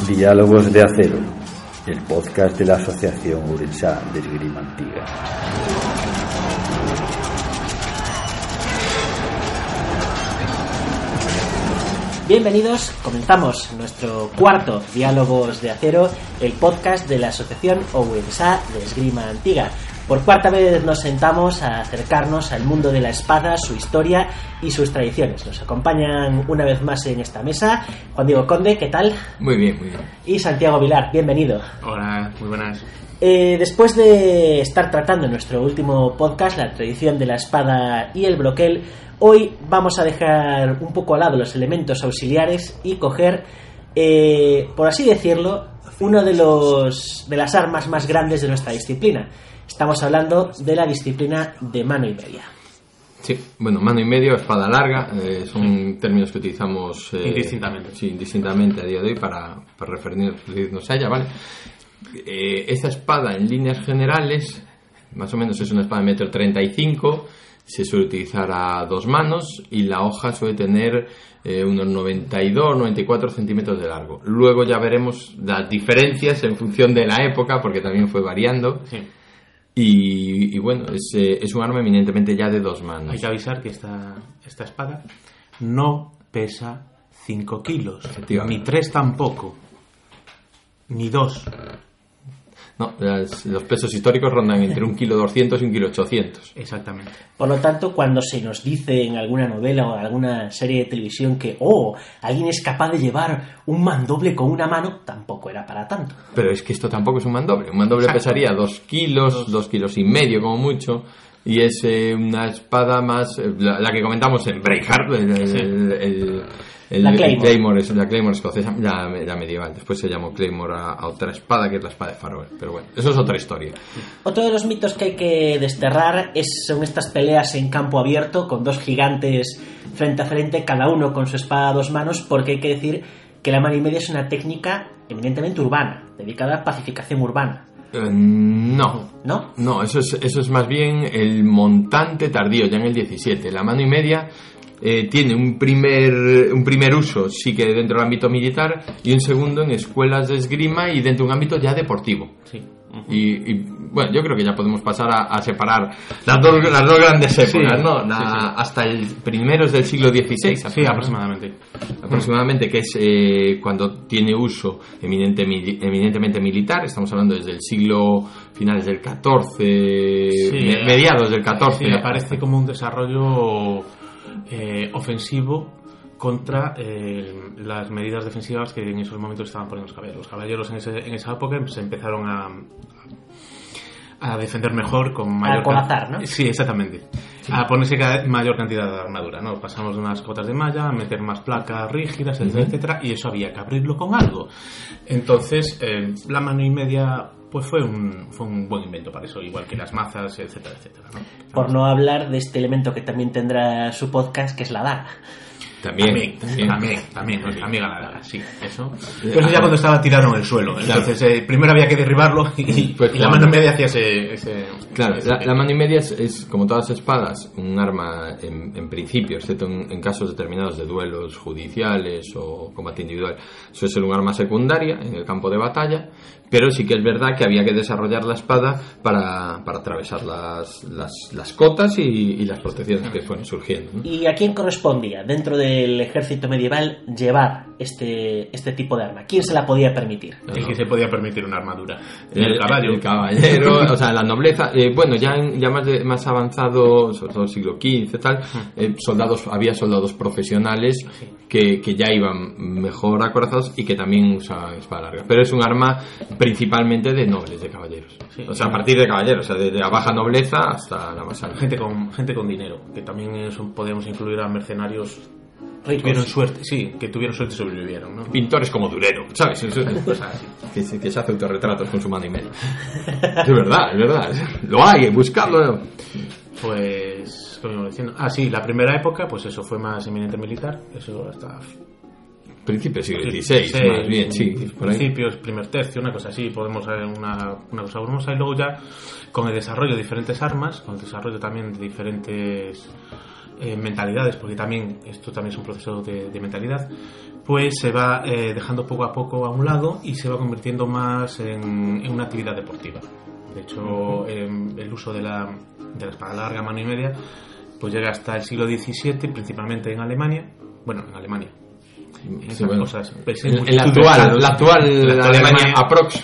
Diálogos de Acero, el podcast de la Asociación Urensá de Esgrima Antigua. Bienvenidos, comenzamos nuestro cuarto Diálogos de Acero, el podcast de la Asociación Ourensa de Esgrima Antigua. Por cuarta vez nos sentamos a acercarnos al mundo de la espada, su historia y sus tradiciones. Nos acompañan una vez más en esta mesa Juan Diego Conde, ¿qué tal? Muy bien, muy bien. Y Santiago Vilar, bienvenido. Hola, muy buenas. Eh, después de estar tratando en nuestro último podcast la tradición de la espada y el broquel, hoy vamos a dejar un poco al lado los elementos auxiliares y coger, eh, por así decirlo, uno de los de las armas más grandes de nuestra disciplina. Estamos hablando de la disciplina de mano y media. Sí, bueno, mano y medio, espada larga, eh, son términos que utilizamos eh, Indistintamente. Sí, indistintamente a día de hoy para, para referirnos a ella, ¿vale? Eh, esta espada, en líneas generales, más o menos es una espada de metro 35, se suele utilizar a dos manos y la hoja suele tener eh, unos 92, 94 centímetros de largo. Luego ya veremos las diferencias en función de la época, porque también fue variando. Sí. Y, y bueno, es, eh, es un arma eminentemente ya de dos manos. Hay que avisar que esta, esta espada no pesa 5 kilos. Ni 3 tampoco. Ni 2. No, las- los pesos históricos rondan entre un kilo 200 y un kilo 800. Exactamente. Por lo tanto, cuando se nos dice en alguna novela o alguna serie de televisión que, oh, alguien es capaz de llevar un mandoble con una mano, tampoco era para tanto. Pero es que esto tampoco es un mandoble. Un mandoble Exacto. pesaría dos kilos, dos kilos y medio como mucho. Y es eh, una espada más, eh, la, la que comentamos en Braveheart, el, el- Sí. el- el- La el Claymore. es la Claymore escocesa, la, la medieval. Después se llamó Claymore a, a otra espada que es la espada de Farol. Pero bueno, eso es otra historia. Otro de los mitos que hay que desterrar es, son estas peleas en campo abierto con dos gigantes frente a frente, cada uno con su espada a dos manos, porque hay que decir que la mano y media es una técnica eminentemente urbana, dedicada a pacificación urbana, Eh, no, ¿no? No, eso es, eso es más bien el montante tardío, ya en el 17. La mano y media eh, tiene un primer, un primer uso, sí que dentro del ámbito militar, y un segundo en escuelas de esgrima y dentro de un ámbito ya deportivo. Sí. Y, y, bueno, yo creo que ya podemos pasar a, a separar las dos, las dos grandes épocas, Sí, ¿no? La- sí, sí. Hasta el primero es del siglo XVI. Sí, aproximadamente. aproximadamente, que es eh, cuando tiene uso eminente, mili- eminentemente militar, estamos hablando desde el siglo finales del XIV, me- mediados del XIV. Aparece como un desarrollo eh, ofensivo contra eh, las medidas defensivas que en esos momentos estaban poniendo los caballeros. Los caballeros en, ese- en esa época se empezaron a, a defender mejor con mayor can- colazar, ¿no? Sí, exactamente. A ponerse cada mayor cantidad de armadura, ¿no? Pasamos de unas cotas de malla a meter más placas rígidas, etcétera, etcétera, y eso había que abrirlo con algo. Entonces, eh, la mano y media pues fue un, fue un buen invento para eso, igual que las mazas, etcétera, etcétera, ¿no? Por no hablar de este elemento que también tendrá su podcast, que es la daga. También, También, también, también, nuestra amiga la daga, sí, eso. Eh, Pero eso ya cuando estaba tirado en el suelo. Claro. Entonces, eh, primero había que derribarlo y, Pues y la mano media hacía ese. ese Claro, ese- la, la mano y media es, es, como todas las espadas, un arma en, en principio, excepto en, en casos determinados de duelos judiciales o combate individual, suele ser un arma secundaria en el campo de batalla, pero sí que es verdad que había que desarrollar la espada para, para atravesar las, las, las cotas y, y las protecciones que fueron surgiendo. ¿no? ¿Y a quién correspondía dentro del ejército medieval llevar este, este tipo de arma? ¿Quién se la podía permitir? El que se podía permitir una armadura. El, El, caballo. el caballero, o sea, la nobleza. eh, bueno, ya, en- ya más, de- más avanzado, sobre todo el siglo XV, tal, eh, soldados, había soldados profesionales que, que ya iban mejor acorazados y que también usaban espada larga. Pero es un arma principalmente de nobles, de caballeros. Sí. O sea, a partir de caballeros, o sea, desde la baja nobleza hasta la más alta. Gente con, gente con dinero, que también podemos incluir a mercenarios que tuvieron suerte, sí, que tuvieron suerte y sobrevivieron, ¿no? Pintores como Durero, ¿sabes? Eso- Cosas así. que, se, que se hace autorretratos con su mano y media. Es verdad, es verdad. Lo hay, buscadlo. Pues, como iba diciendo, ah, sí, la primera época, pues eso fue más eminente militar, eso hasta Principio siglo XVI, más bien, sí, por ahí. principios, primer tercio, una cosa así, podemos ver una, una cosa brumosa y luego ya con el desarrollo de diferentes armas, con el desarrollo también de diferentes eh, mentalidades, porque también esto también es un proceso de, de mentalidad, pues se va eh, dejando poco a poco a un lado y se va convirtiendo más en, en una actividad deportiva. De hecho, em, el uso de la, de la espada larga, mano y media, pues llega hasta el siglo XVII, principalmente en Alemania, bueno, en Alemania, esas Sí, bueno. cosas. Pues, de actual, la actual, La actual Alemania, Alemania. aprox.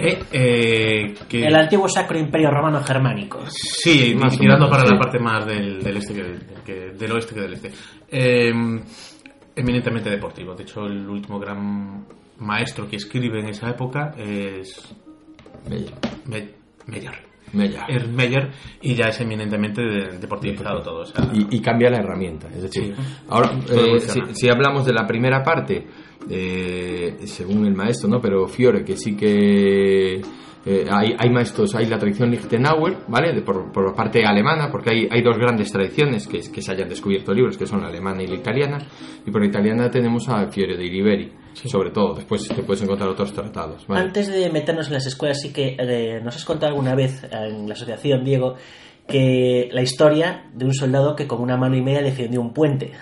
Eh, eh, que- El antiguo Sacro Imperio Romano Germánico. Sí, Más o tirando menos, para sí. la parte más del, del este que del, que- del oeste que del este. Eh, eminentemente deportivo. De hecho, el último gran maestro que escribe en esa época es Meyer. Me- Meyer. Meyer. Es Meyer y ya es eminentemente de- deportivizado todo. o sea, Y, y cambia la herramienta. Es decir, Sí. ahora, Todo eh, si, si hablamos de la primera parte, eh, según el maestro, ¿no? Pero Fiore, que sí que eh, hay, hay maestros, hay la tradición Lichtenauer, ¿vale? De- por, por la parte alemana, porque hay, hay dos grandes tradiciones que, que se hayan descubierto libros, que son la alemana y la italiana. Y por la italiana tenemos a Fiore de Iriberi, sobre todo. Después te puedes encontrar otros tratados, ¿vale? Antes de meternos en las escuelas, sí que eh, nos has contado alguna vez en la asociación, Diego, que la historia de un soldado que con una mano y media defendió un puente.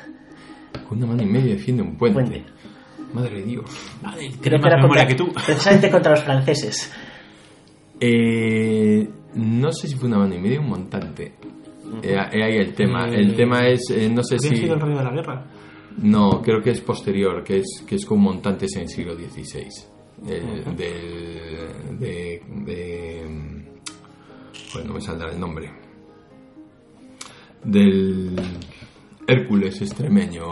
Con una mano y media defiende un puente. Puente. Madre de Dios. tiene más memoria que tú. precisamente contra los franceses. Eh, no sé si fue una mano y media o un montante. Eh, eh, ahí el tema. El Eh, tema es, eh, no sé ¿Había si... sido el rey de la guerra? No, creo que es posterior, que es, que es con montantes en el siglo XVI. Del, de, de... Bueno, no me saldrá el nombre. Del Hércules extremeño.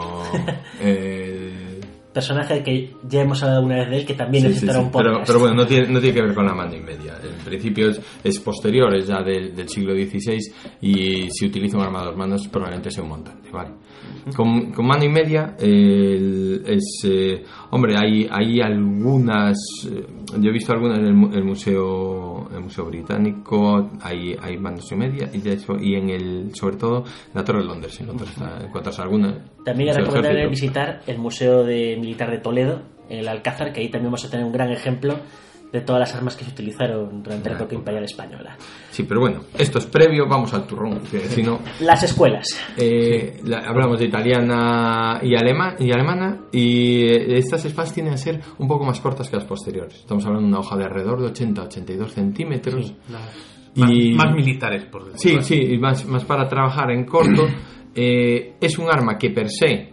el- Personaje que ya hemos hablado una vez de él, que también Sí, necesitará sí, sí. un podcast. Pero, pero bueno, no tiene, no tiene que ver con la mano y media. En principio es, es posterior, es ya del, del siglo XVI y si utiliza un arma a dos manos probablemente sea un montante, ¿vale? Con, con mano y media es... eh, hombre, hay, hay algunas... eh, yo he visto algunas en el, mu- el museo el museo británico, hay, hay manos y media y, de hecho, y en el sobre todo en la Torre de Londres encuentras, encuentras alguna. También es recomendable visitar el Museo de Militar de Toledo, en el Alcázar, que ahí también vamos a tener un gran ejemplo de todas las armas que se utilizaron durante la época imperial española. Sí, pero bueno, esto es previo, vamos al turrón, que si no... Las escuelas. Eh, la- hablamos de italiana y, alema- y alemana y eh, estas espadas tienen a ser un poco más cortas que las posteriores. Estamos hablando de una hoja de alrededor de 80-82 centímetros. Las- Y- más, más militares, por decirlo Sí, así. sí, y más, más para trabajar en corto. Eh, es un arma que per se,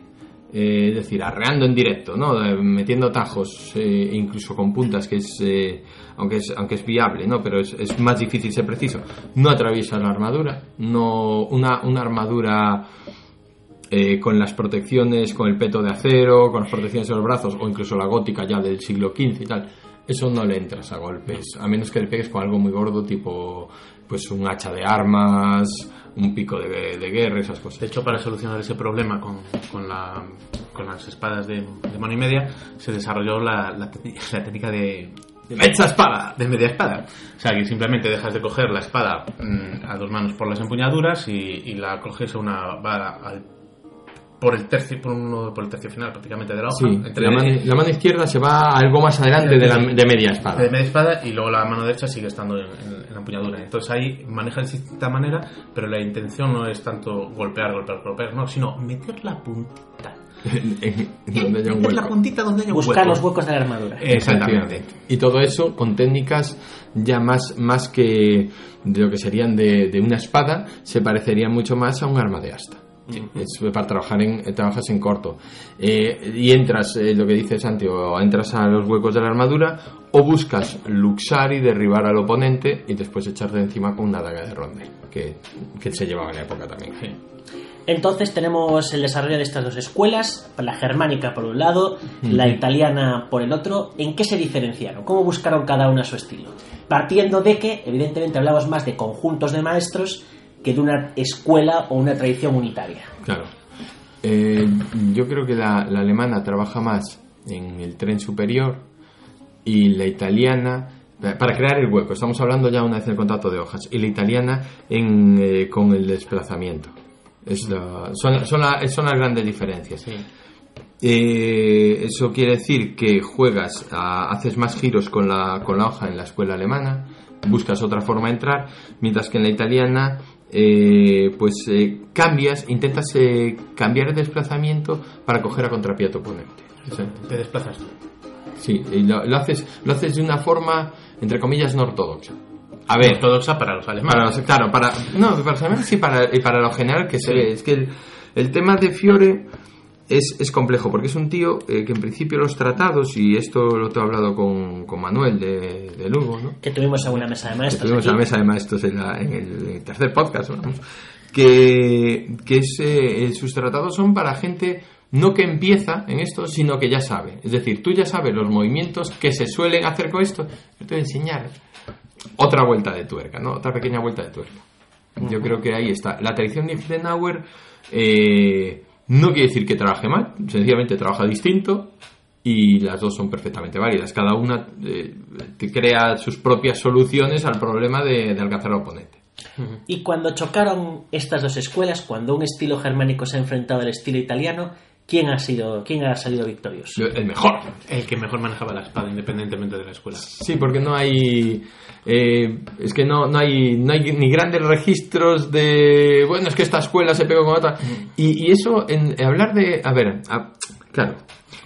eh, es decir, arreando en directo, ¿no? Eh, metiendo tajos, eh, incluso con puntas, que es, eh, aunque es, aunque es viable, ¿no? Pero es, es más difícil ser preciso. No atraviesa la armadura, no una, una armadura eh, con las protecciones, con el peto de acero, con las protecciones en los brazos, o incluso la gótica ya del siglo XV y tal, eso no le entras a golpes, a menos que le pegues con algo muy gordo, tipo pues un hacha de armas, un pico de, de guerra, esas cosas. De hecho, para solucionar ese problema con, con, la, con las espadas de, de mano y media, se desarrolló la, la, técnica de, ¡Mecha espada! de media espada. O sea, que simplemente dejas de coger la espada mm, a dos manos por las empuñaduras y, y la coges a una vara al- por el tercio por uno por el tercio final prácticamente de la hoja. Sí, entre la mano, la mano izquierda se va algo más adelante de, la, de media espada. de media espada y luego la mano derecha sigue estando en, en- en la empuñadura. Entonces ahí maneja de distinta manera, pero la intención no es tanto golpear, golpear, golpear, no, sino meter la puntita. donde haya un meter la hueco. puntita donde haya un Buscar hueco. los huecos de la armadura. Exactamente. Y todo eso con técnicas ya más, más que de lo que serían de, de una espada, se parecería mucho más a un arma de asta. Es para trabajar en, eh, trabajas en corto. Eh, y entras, eh, lo que dice Santi, o entras a los huecos de la armadura, o buscas luxar y derribar al oponente y después echarte encima con una daga de ronde, que, que se llevaba en la época también. Entonces tenemos el desarrollo de estas dos escuelas, la germánica por un lado, la italiana por el otro. ¿En qué se diferenciaron? ¿Cómo buscaron cada una su estilo? Partiendo de que, evidentemente, hablamos más de conjuntos de maestros que de una escuela o una tradición unitaria. Claro. Eh, yo creo que la, la alemana trabaja más en el tren superior y la italiana para crear el hueco. Estamos hablando ya una vez del contacto de hojas. Y la italiana en, eh, con el desplazamiento. Es la- son, son, la- son las grandes diferencias. Eh, eso quiere decir que juegas, a- haces más giros con la, con la hoja en la escuela alemana, buscas otra forma de entrar, mientras que en la italiana, eh, pues eh, cambias, intentas eh, cambiar el desplazamiento para coger a contrapié a tu oponente. Te desplazas tú. Sí, y lo, lo haces, lo haces de una forma, entre comillas, no ortodoxa. A ver, ortodoxa para los alemanes. para los- claro, para, no, para los alemanes sí, para, y para lo general que se ve. Es que el, el tema de Fiore es, es complejo, porque es un tío eh, que en principio los tratados, y esto lo he hablado con, con Manuel de, de Lugo, ¿no? Que tuvimos en una mesa de que maestros. tuvimos aquí. a la mesa de maestros en, la- en el, en el tercer podcast, vamos, que, que es, eh, sus tratados son para gente no que empieza en esto, sino que ya sabe. Es decir, tú ya sabes los movimientos que se suelen hacer con esto, yo te voy a enseñar otra vuelta de tuerca, ¿no? Otra pequeña vuelta de tuerca. Yo creo que ahí está. La tradición de Eisenhower eh, no quiere decir que trabaje mal, sencillamente trabaja distinto y las dos son perfectamente válidas. Cada una eh, crea sus propias soluciones al problema de, de alcanzar al oponente. Y cuando chocaron estas dos escuelas, cuando un estilo germánico se ha enfrentado al estilo italiano, ¿quién ha sido, quién ha salido victorioso? Yo- El mejor. El que mejor manejaba la espada, independientemente de la escuela. Sí, porque no hay. eh, es que no, no, hay, no hay ni grandes registros de. Bueno, es que esta escuela se pegó con otra. Y, y eso, en hablar de. A ver, a- claro.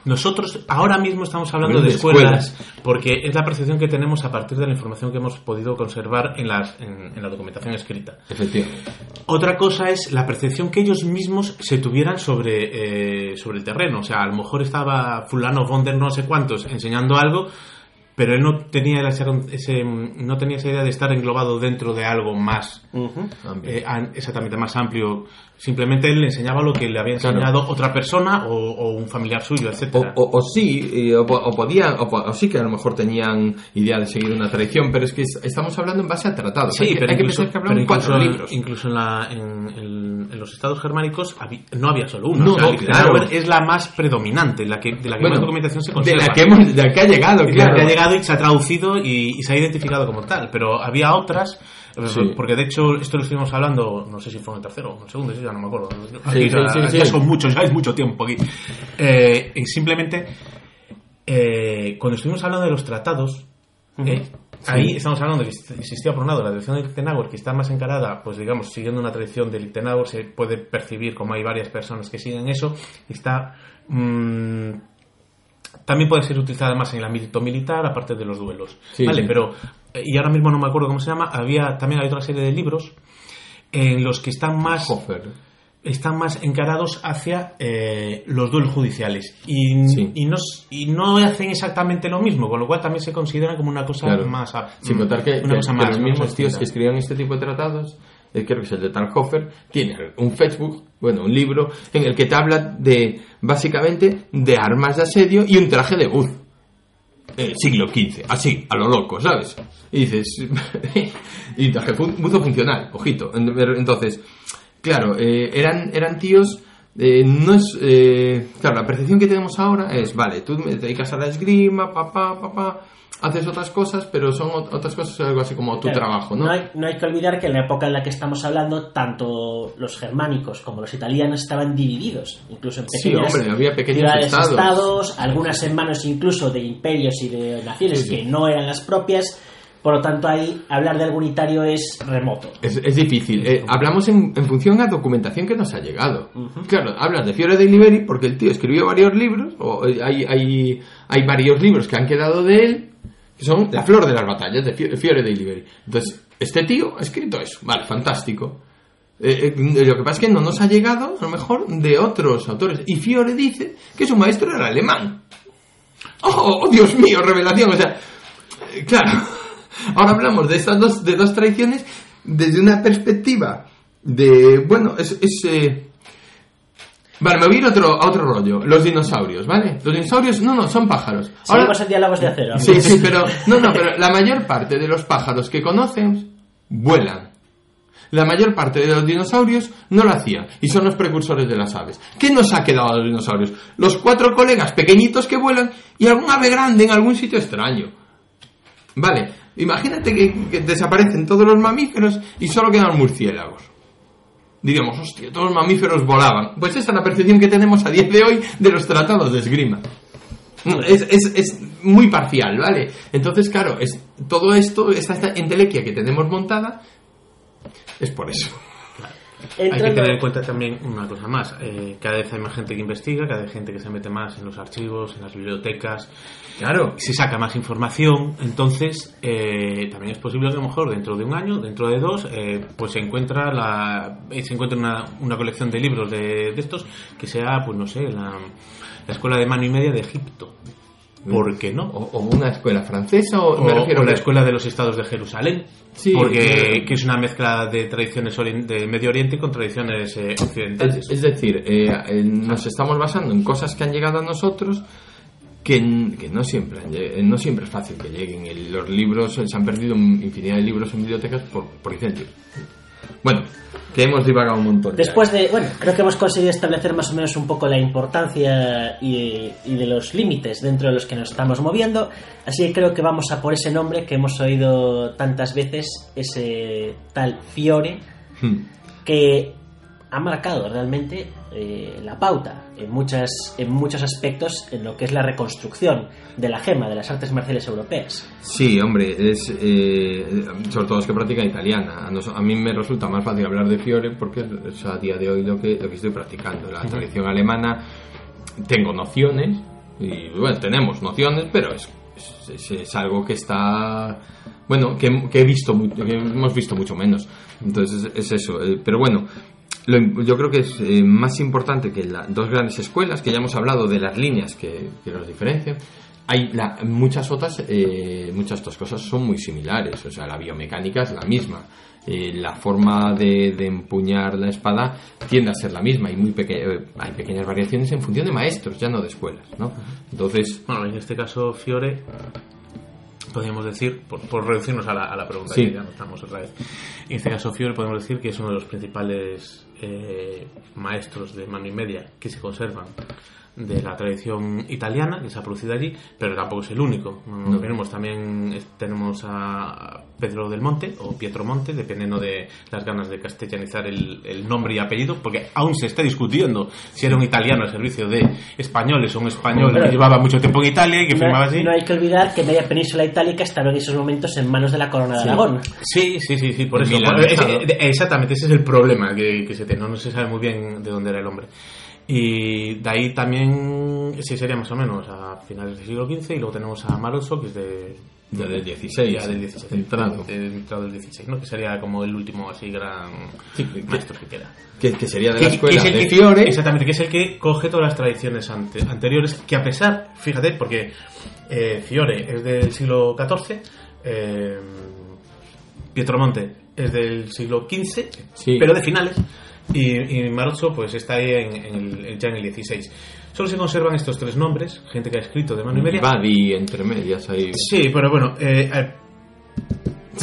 Nosotros ahora mismo estamos hablando de de escuelas, porque es la percepción que tenemos a partir de la información que hemos podido conservar en, las, en, en la documentación escrita. Efectivamente. Otra cosa es la percepción que ellos mismos se tuvieran sobre, eh, sobre el terreno. O sea, a lo mejor estaba fulano von der no sé cuántos enseñando algo, pero él no tenía, ese, ese- no tenía esa idea de estar englobado dentro de algo más, eh, exactamente más amplio. Simplemente él le enseñaba lo que le había Claro. enseñado otra persona o, o un familiar suyo, O, etcétera. o- o sí, y- o, po- o podían, o, o sí que a lo mejor tenían idea de seguir una tradición, pero es que es- estamos hablando en base a tratados. Sí, hay, que- pero hay que incluso, pensar que hablamos cuatro libros. incluso en, la- en- en- en los estados germánicos no había solo uno. No, O sea, no, claro. Es la más predominante, la que, de la que Bueno, más documentación se de conserva. la que, hemos, de la que ha llegado, Es la claro. que ha llegado y se ha traducido y, y se ha identificado como tal. Pero había otras, eh, Sí. porque de hecho esto lo estuvimos hablando, no sé si fue en el tercero o el segundo, ya no me acuerdo. Aquí Sí, sí, ya son muchos, ya es mucho tiempo aquí. Eh, y simplemente, eh, cuando estuvimos hablando de los tratados, eh, ahí estamos hablando de que existía por un lado la tradición de Lichtenauer, que está más encarada, pues digamos, siguiendo una tradición de Lichtenauer, se puede percibir como hay varias personas que siguen eso, está... mm, también puede ser utilizada más en el ámbito militar, aparte de los duelos. Sí, vale, sí. pero, y ahora mismo no me acuerdo cómo se llama, había también hay otra serie de libros en los que están más están más encarados hacia eh, los duelos judiciales y, Sí. y, no, s- y no hacen exactamente lo mismo, con lo cual también se considera como una cosa Claro. más... Sin contar que, una que- cosa que más, los mismos tíos que escribieron este tipo de tratados, eh, creo que es el de Talhofer, tiene un Facebook, bueno, un libro, en el que te habla de, básicamente, de armas de asedio y un traje de buz. Siglo XV, así, a lo loco, ¿sabes? Y dices, y buzo funcional, ojito. En- Entonces, claro, eh, eran, eran tíos, eh, no es, eh, claro, la percepción que tenemos ahora es, vale, tú te dedicas a la esgrima, papá, papá, haces otras cosas, pero son ot- otras cosas, algo así como tu Claro, trabajo, ¿no? hay, no hay que olvidar que en la época en la que estamos hablando, tanto los germánicos como los italianos estaban divididos, incluso en Sí, pequeñas hombre, había pequeños ciudades, estados. estados, algunas en manos incluso de imperios y de naciones Sí, sí. que no eran las propias. Por lo tanto, ahí hablar de algo unitario es remoto. Es, es difícil. Eh, hablamos en, en función a documentación que nos ha llegado. Claro, hablas de Fiore de Liberi porque el tío escribió varios libros, o eh, hay, hay, hay varios libros que han quedado de él, que son La flor de las batallas de Fio- Fiore de Liberi. Entonces, este tío ha escrito eso. Vale, fantástico. Eh, eh, lo que pasa es que no nos ha llegado, a lo mejor, de otros autores. Y Fiore dice que su maestro era alemán. ¡Oh, Dios mío, revelación! O sea, eh, claro, ahora hablamos de estas dos, de dos tradiciones desde una perspectiva de, bueno, es... es eh, Vale, me voy a ir otro, a otro rollo. Los dinosaurios, ¿vale? Los dinosaurios, no, no, son pájaros. Ahora, en diálogos de acero. Sí, sí, pero no, no, pero la mayor parte de los pájaros que conocen vuelan. La mayor parte de los dinosaurios no lo hacían y son los precursores de las aves. ¿Qué nos ha quedado a los dinosaurios? Los cuatro colegas pequeñitos que vuelan y algún ave grande en algún sitio extraño. Vale, imagínate que, que desaparecen todos los mamíferos y solo quedan murciélagos. Diríamos, hostia, todos los mamíferos volaban. Pues esa es la percepción que tenemos a día de hoy de los tratados de esgrima. No, Es, es- es muy parcial, ¿vale? Entonces, claro, es, todo esto, esta, esta entelequia que tenemos montada, es por eso. Hay que tener en cuenta también una cosa más. eh, cada vez hay más gente que investiga, cada vez hay gente que se mete más en los archivos, en las bibliotecas. Claro. Se saca más información, entonces eh, también es posible que a lo mejor dentro de un año, dentro de dos, eh, pues se encuentra la eh, se encuentra una, una colección de libros de, de estos que sea, pues no sé, la, la escuela de mano y media de Egipto. ¿Por qué no? O, o una escuela francesa, o, O, me refiero o la escuela de los estados de Jerusalén, Sí, porque que es una mezcla de tradiciones de Medio Oriente con tradiciones eh, occidentales. Es, es decir, eh, nos estamos basando en cosas que han llegado a nosotros que, que no siempre no siempre es fácil que lleguen. Los libros, se han perdido infinidad de libros en bibliotecas por, por incendio. Bueno, que hemos divagado un montón. ya. Después de, bueno, creo que hemos conseguido establecer más o menos un poco la importancia y, y de los límites dentro de los que nos estamos moviendo, así que creo que vamos a por ese nombre que hemos oído tantas veces, ese tal Fiore, Hmm. que ha marcado realmente eh, la pauta en, muchas, en muchos aspectos en lo que es la reconstrucción de la gema de las artes marciales europeas. Sí, hombre, es eh, sobre todo los que practican italiana. A, nos- a mí me resulta más fácil hablar de Fiore porque es a día de hoy lo que, lo que estoy practicando. La tradición alemana tengo nociones y bueno, tenemos nociones, pero es, es, es- es algo que está bueno, que, que he visto, que hemos visto mucho menos. Entonces es, es eso. eh, pero bueno, lo yo creo que es eh, más importante que las dos grandes escuelas, que ya hemos hablado de las líneas que, que los diferencian. Hay la- muchas otras, eh, muchas otras cosas son muy similares. O sea, la biomecánica es la misma. Eh, la forma de, de empuñar la espada tiende a ser la misma. Hay, muy peque- eh, hay pequeñas variaciones en función de maestros, ya no de escuelas. ¿no? Entonces, Bueno, en este caso, Fiore, podríamos decir, por, por reducirnos a la, a la pregunta, Sí. que ya no estamos otra vez. En este caso, Fiore, podemos decir que es uno de los principales eh, maestros de mano y media que se conservan de la tradición italiana que se ha producido allí, pero tampoco es el único. No. Tenemos también tenemos a Pedro del Monte o Pietro Monte, dependiendo de las ganas de castellanizar el, el nombre y apellido, porque aún se está discutiendo si era un italiano al servicio de españoles o un español Pero- que llevaba mucho tiempo en Italia y que firmaba No, así. no hay que olvidar que media península itálica estaba en esos momentos en manos de la corona de Sí. Aragón. Sí, sí, sí, sí, por eso. Por- ese- exactamente, ese es el problema que, que se tiene. No, no se sabe muy bien de dónde era el hombre. Y de ahí también, sí, sería más o menos a finales del siglo XV. Y luego tenemos a Maroso, que es de. Ya del 16, ya del 16. entrado. entrado del 16, ¿no? Que sería como el último así gran Sí, que- maestro que queda. que, que sería de Que- la que escuela es el de que- Fiore. Exactamente, que es el que coge todas las tradiciones ante- anteriores, que a pesar, fíjate, porque eh, Fiore es del siglo XIV, eh, Pietromonte es del siglo XV, Sí. pero de finales, y, y Marozzo pues está ahí en, en el, ya en el XVI. Solo se conservan estos tres nombres, gente que ha escrito de mano y media. Badi entre medias ahí. Sí, pero bueno, eh,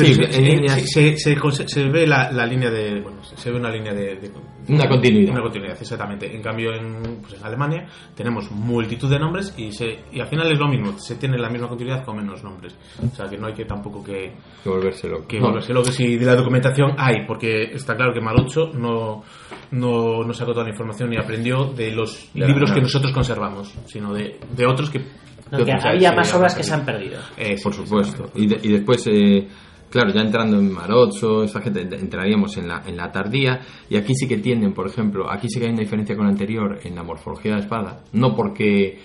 Sí, en se, se- se- se ve la, la línea de. Bueno, se ve una línea de. de- Una continuidad. Una continuidad, exactamente. En cambio, en, pues en Alemania tenemos multitud de nombres y, se, y al final es lo mismo. Se tiene la misma continuidad con menos nombres. O sea, que no hay que tampoco que. Que volverse loco. que No. volverse loco. Si de la documentación hay, porque está claro que Marocho no, no, no sacó toda la información y aprendió de los Ya, libros que nosotros conservamos, sino de, de otros que. No, que había sí, más obras que se han perdido. eh, Por supuesto. Y, de- y después, eh, claro, ya entrando en Marozzo, esta gente, ent- entraríamos en la, en la tardía. Y aquí sí que tienen, por ejemplo, aquí sí que hay una diferencia con la anterior en la morfología de la espada. No porque, no porque la hoja se vuelva rara, sino que se alarga. Ya estamos hablando de hojas de más de 90 centímetros, los hay de hasta de un metro en la tradición más tardía. Y, y después, claro, ya entrando en Marozzo, esta gente, ent- entraríamos en la, en la tardía. Y aquí sí que tienen, por ejemplo, aquí sí que hay una diferencia con la anterior en la morfología de la espada. No porque,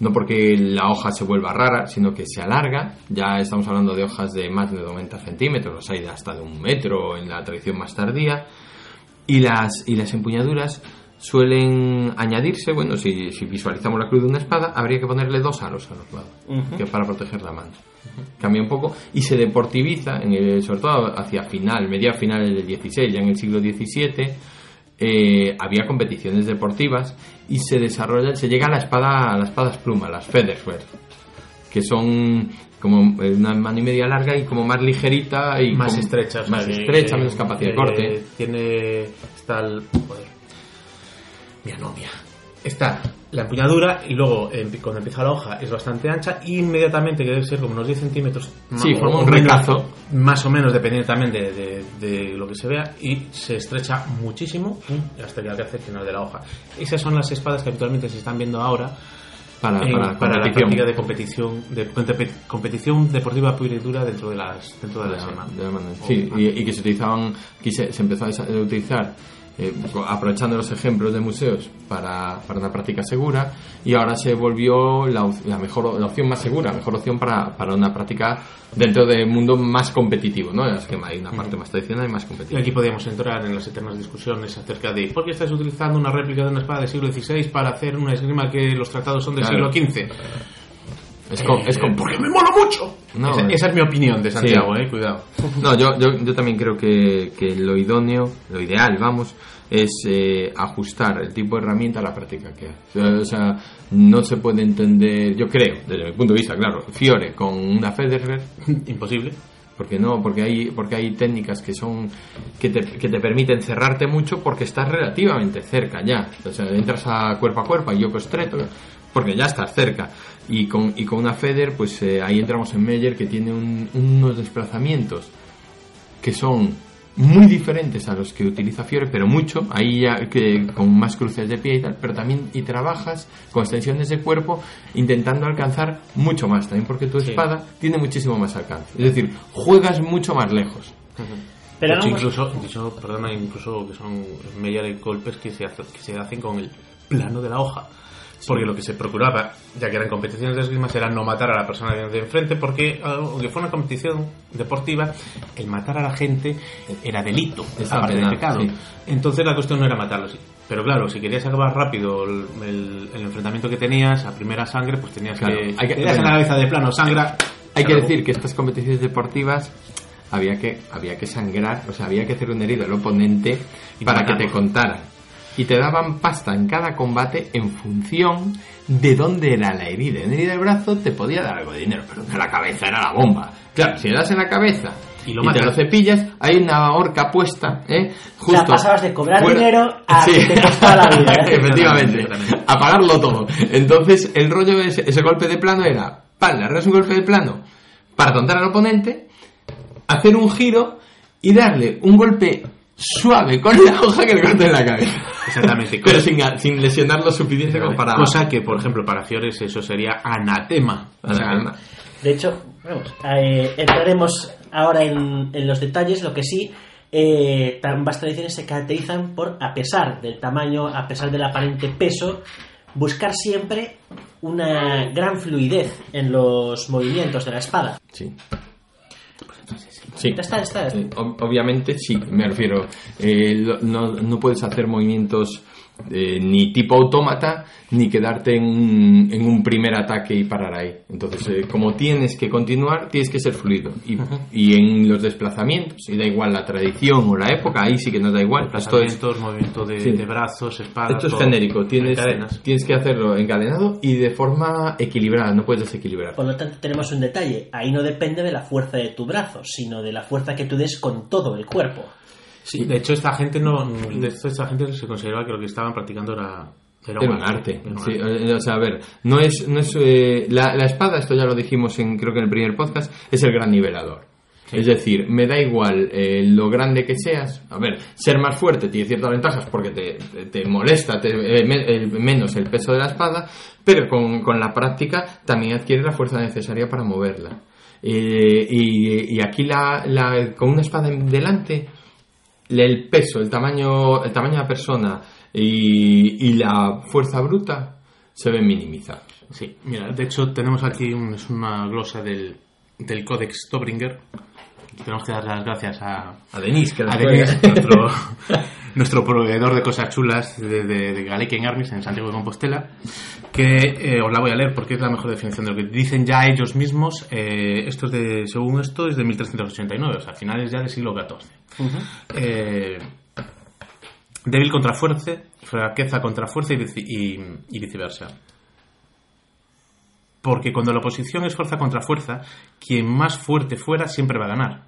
no porque la hoja se vuelva rara, sino que se alarga. Ya estamos hablando de hojas de más de 90 centímetros, los hay de hasta de un metro en la tradición más tardía. Y las, y las empuñaduras suelen añadirse, bueno, si, si visualizamos la cruz de una espada, habría que ponerle dos aros a los lados, que para proteger la mano. Cambia un poco y se deportiviza, en el- sobre todo hacia final, media final del 16, ya en el siglo XVII, eh, había competiciones deportivas y se desarrolla, se llega a la espada, a las espadas pluma, las Feathersword, que son como una mano y media larga y como más ligerita y más estrecha. más estrecha, menos capacidad de corte. Tiene. Está el. Joder. Mi anomia. Está la empuñadura y luego eh, cuando empieza la hoja es bastante ancha y inmediatamente que debe ser como unos 10 centímetros Sí, ma- forma un recazo. más o menos dependiendo también de, de- de lo que se vea y se estrecha muchísimo hasta que alcanza el final de la hoja esas son las espadas que habitualmente se están viendo ahora para, para, para la práctica de competición de compe- competición deportiva pura y dura dentro de las dentro de de la la- semana de. Sí, y, y que se utilizaban, que se, se empezó a utilizar eh, aprovechando los ejemplos de museos para, para una práctica segura y ahora se volvió la, la mejor la opción más segura, mejor opción para, para una práctica dentro del mundo más competitivo, ¿no? Es que hay una parte más tradicional y más Y competitiva. aquí podríamos entrar en las eternas discusiones acerca de por qué estás utilizando una réplica de una espada del siglo XVI para hacer una esgrima que los tratados son del Claro. siglo XV. Es, con, es con- porque me mola mucho. No, esa, es- esa es mi opinión de Santiago, Sí. eh, cuidado. No, yo, yo, yo también creo que, que lo idóneo, lo ideal, vamos, es eh, ajustar el tipo de herramienta a la práctica que hace. O sea, no se puede entender, yo creo, desde mi punto de vista, claro, Fiore con una Federer, Imposible. porque no, porque hay, porque hay técnicas que son que te, que te permiten cerrarte mucho porque estás relativamente cerca ya. O sea, entras a cuerpo a cuerpo, y yo estreto, porque ya estás cerca. Y con, y con una Feder, pues eh, ahí entramos en Meyer que tiene un- unos desplazamientos que son muy diferentes a los que utiliza Fiore, pero mucho, ahí ya que con más cruces de pie y tal, pero también y trabajas con extensiones de cuerpo intentando alcanzar mucho más, también porque tu Sí. espada tiene muchísimo más alcance. Es decir, juegas mucho más lejos. Pero De hecho, vamos- incluso, incluso, perdona, incluso que son Meyer golpes que se, hace- que se hacen con el plano de la hoja. Porque lo que se procuraba, ya que eran competiciones de esgrima, era no matar a la persona de enfrente, porque aunque fue una competición deportiva, el matar a la gente era delito, aparte de pecado. sí. Entonces la cuestión no era matarlos. Pero claro, si querías acabar rápido el, el- el enfrentamiento que tenías, a primera sangre, pues tenías Claro, que... hay que- tenías en la cabeza de plano, sangra... Hay que decir que estas competiciones deportivas había que, había que sangrar, o sea, había que hacer un herido al oponente Y para que te contaran. Y te daban pasta en cada combate en función de dónde era la herida. En herida del brazo te podía dar algo de dinero, pero en la cabeza era la bomba. Claro, si le das en la cabeza Y y, lo te matas. lo cepillas, hay una horca puesta, ¿eh? O sea, pasabas de cobrar fuera- dinero a que te costaba la vida. ¿eh? Efectivamente, a pagarlo todo. Entonces, el rollo de ese, ese golpe de plano era, pan, le un golpe de plano para tontar al oponente, hacer un giro y darle un golpe suave con la hoja que le corte en la cabeza. Exactamente. Pero sin, sin lesionar lo suficiente como para... Cosa que, por ejemplo, para Fiores eso sería anatema. O sea, Anatema. De hecho, vamos, eh, entraremos ahora en, en los detalles. Lo que sí, eh, ambas tradiciones se caracterizan por, a pesar del tamaño, a pesar del aparente peso, buscar siempre una gran fluidez en los movimientos de la espada. Sí. Sí. Está, está. Ob- obviamente sí, me refiero. eh, no, no puedes hacer movimientos eh, ni tipo autómata, ni quedarte en un, en un primer ataque y parar ahí. Entonces, eh, como tienes que continuar, tienes que ser fluido. Y, y en los desplazamientos, y da igual la tradición o la época, ahí sí que nos da igual. Esto es, desplazamientos, movimiento de, Sí. de brazos, espadas. esto es todo. genérico, tienes, Cadenas. tienes que hacerlo encadenado y de forma equilibrada, no puedes desequilibrar. Por lo tanto, tenemos un detalle. Ahí no depende de la fuerza de tu brazo, sino de la fuerza que tú des con todo el cuerpo. Sí, de hecho, esta gente no. De hecho, esta gente se consideraba que lo que estaban practicando era. Era, un arte. Era un Sí, arte. eh, o sea, a ver, no es, no es eh, la, la espada, esto ya lo dijimos en, creo que en el primer podcast, es el gran nivelador. Es decir, me da igual eh, lo grande que seas. A ver, ser más fuerte tiene ciertas ventajas porque te, te- te molesta te- eh, me- el- menos el peso de la espada, pero con, con la práctica también adquieres la fuerza necesaria para moverla. Eh, y, y aquí la, la- con una espada delante, el peso, el tamaño, el tamaño de la persona y, y la fuerza bruta se ven minimizados. Sí, mira, de hecho, tenemos aquí un- es una glosa del, del Codex Tobringer. Tenemos que dar las gracias a, A Denise, que a. Denis, nuestro, nuestro proveedor de cosas chulas de, de, de Galician Armies en Santiago de Compostela, que eh, os la voy a leer porque es la mejor definición de lo que dicen ya ellos mismos. eh, esto es de, según esto, es de 1389, o sea, finales ya del siglo XIV. Eh, débil contra fuerza, fraqueza contra fuerza y, vici- y- y viceversa. Porque cuando la oposición es fuerza contra fuerza, quien más fuerte fuera siempre va a ganar.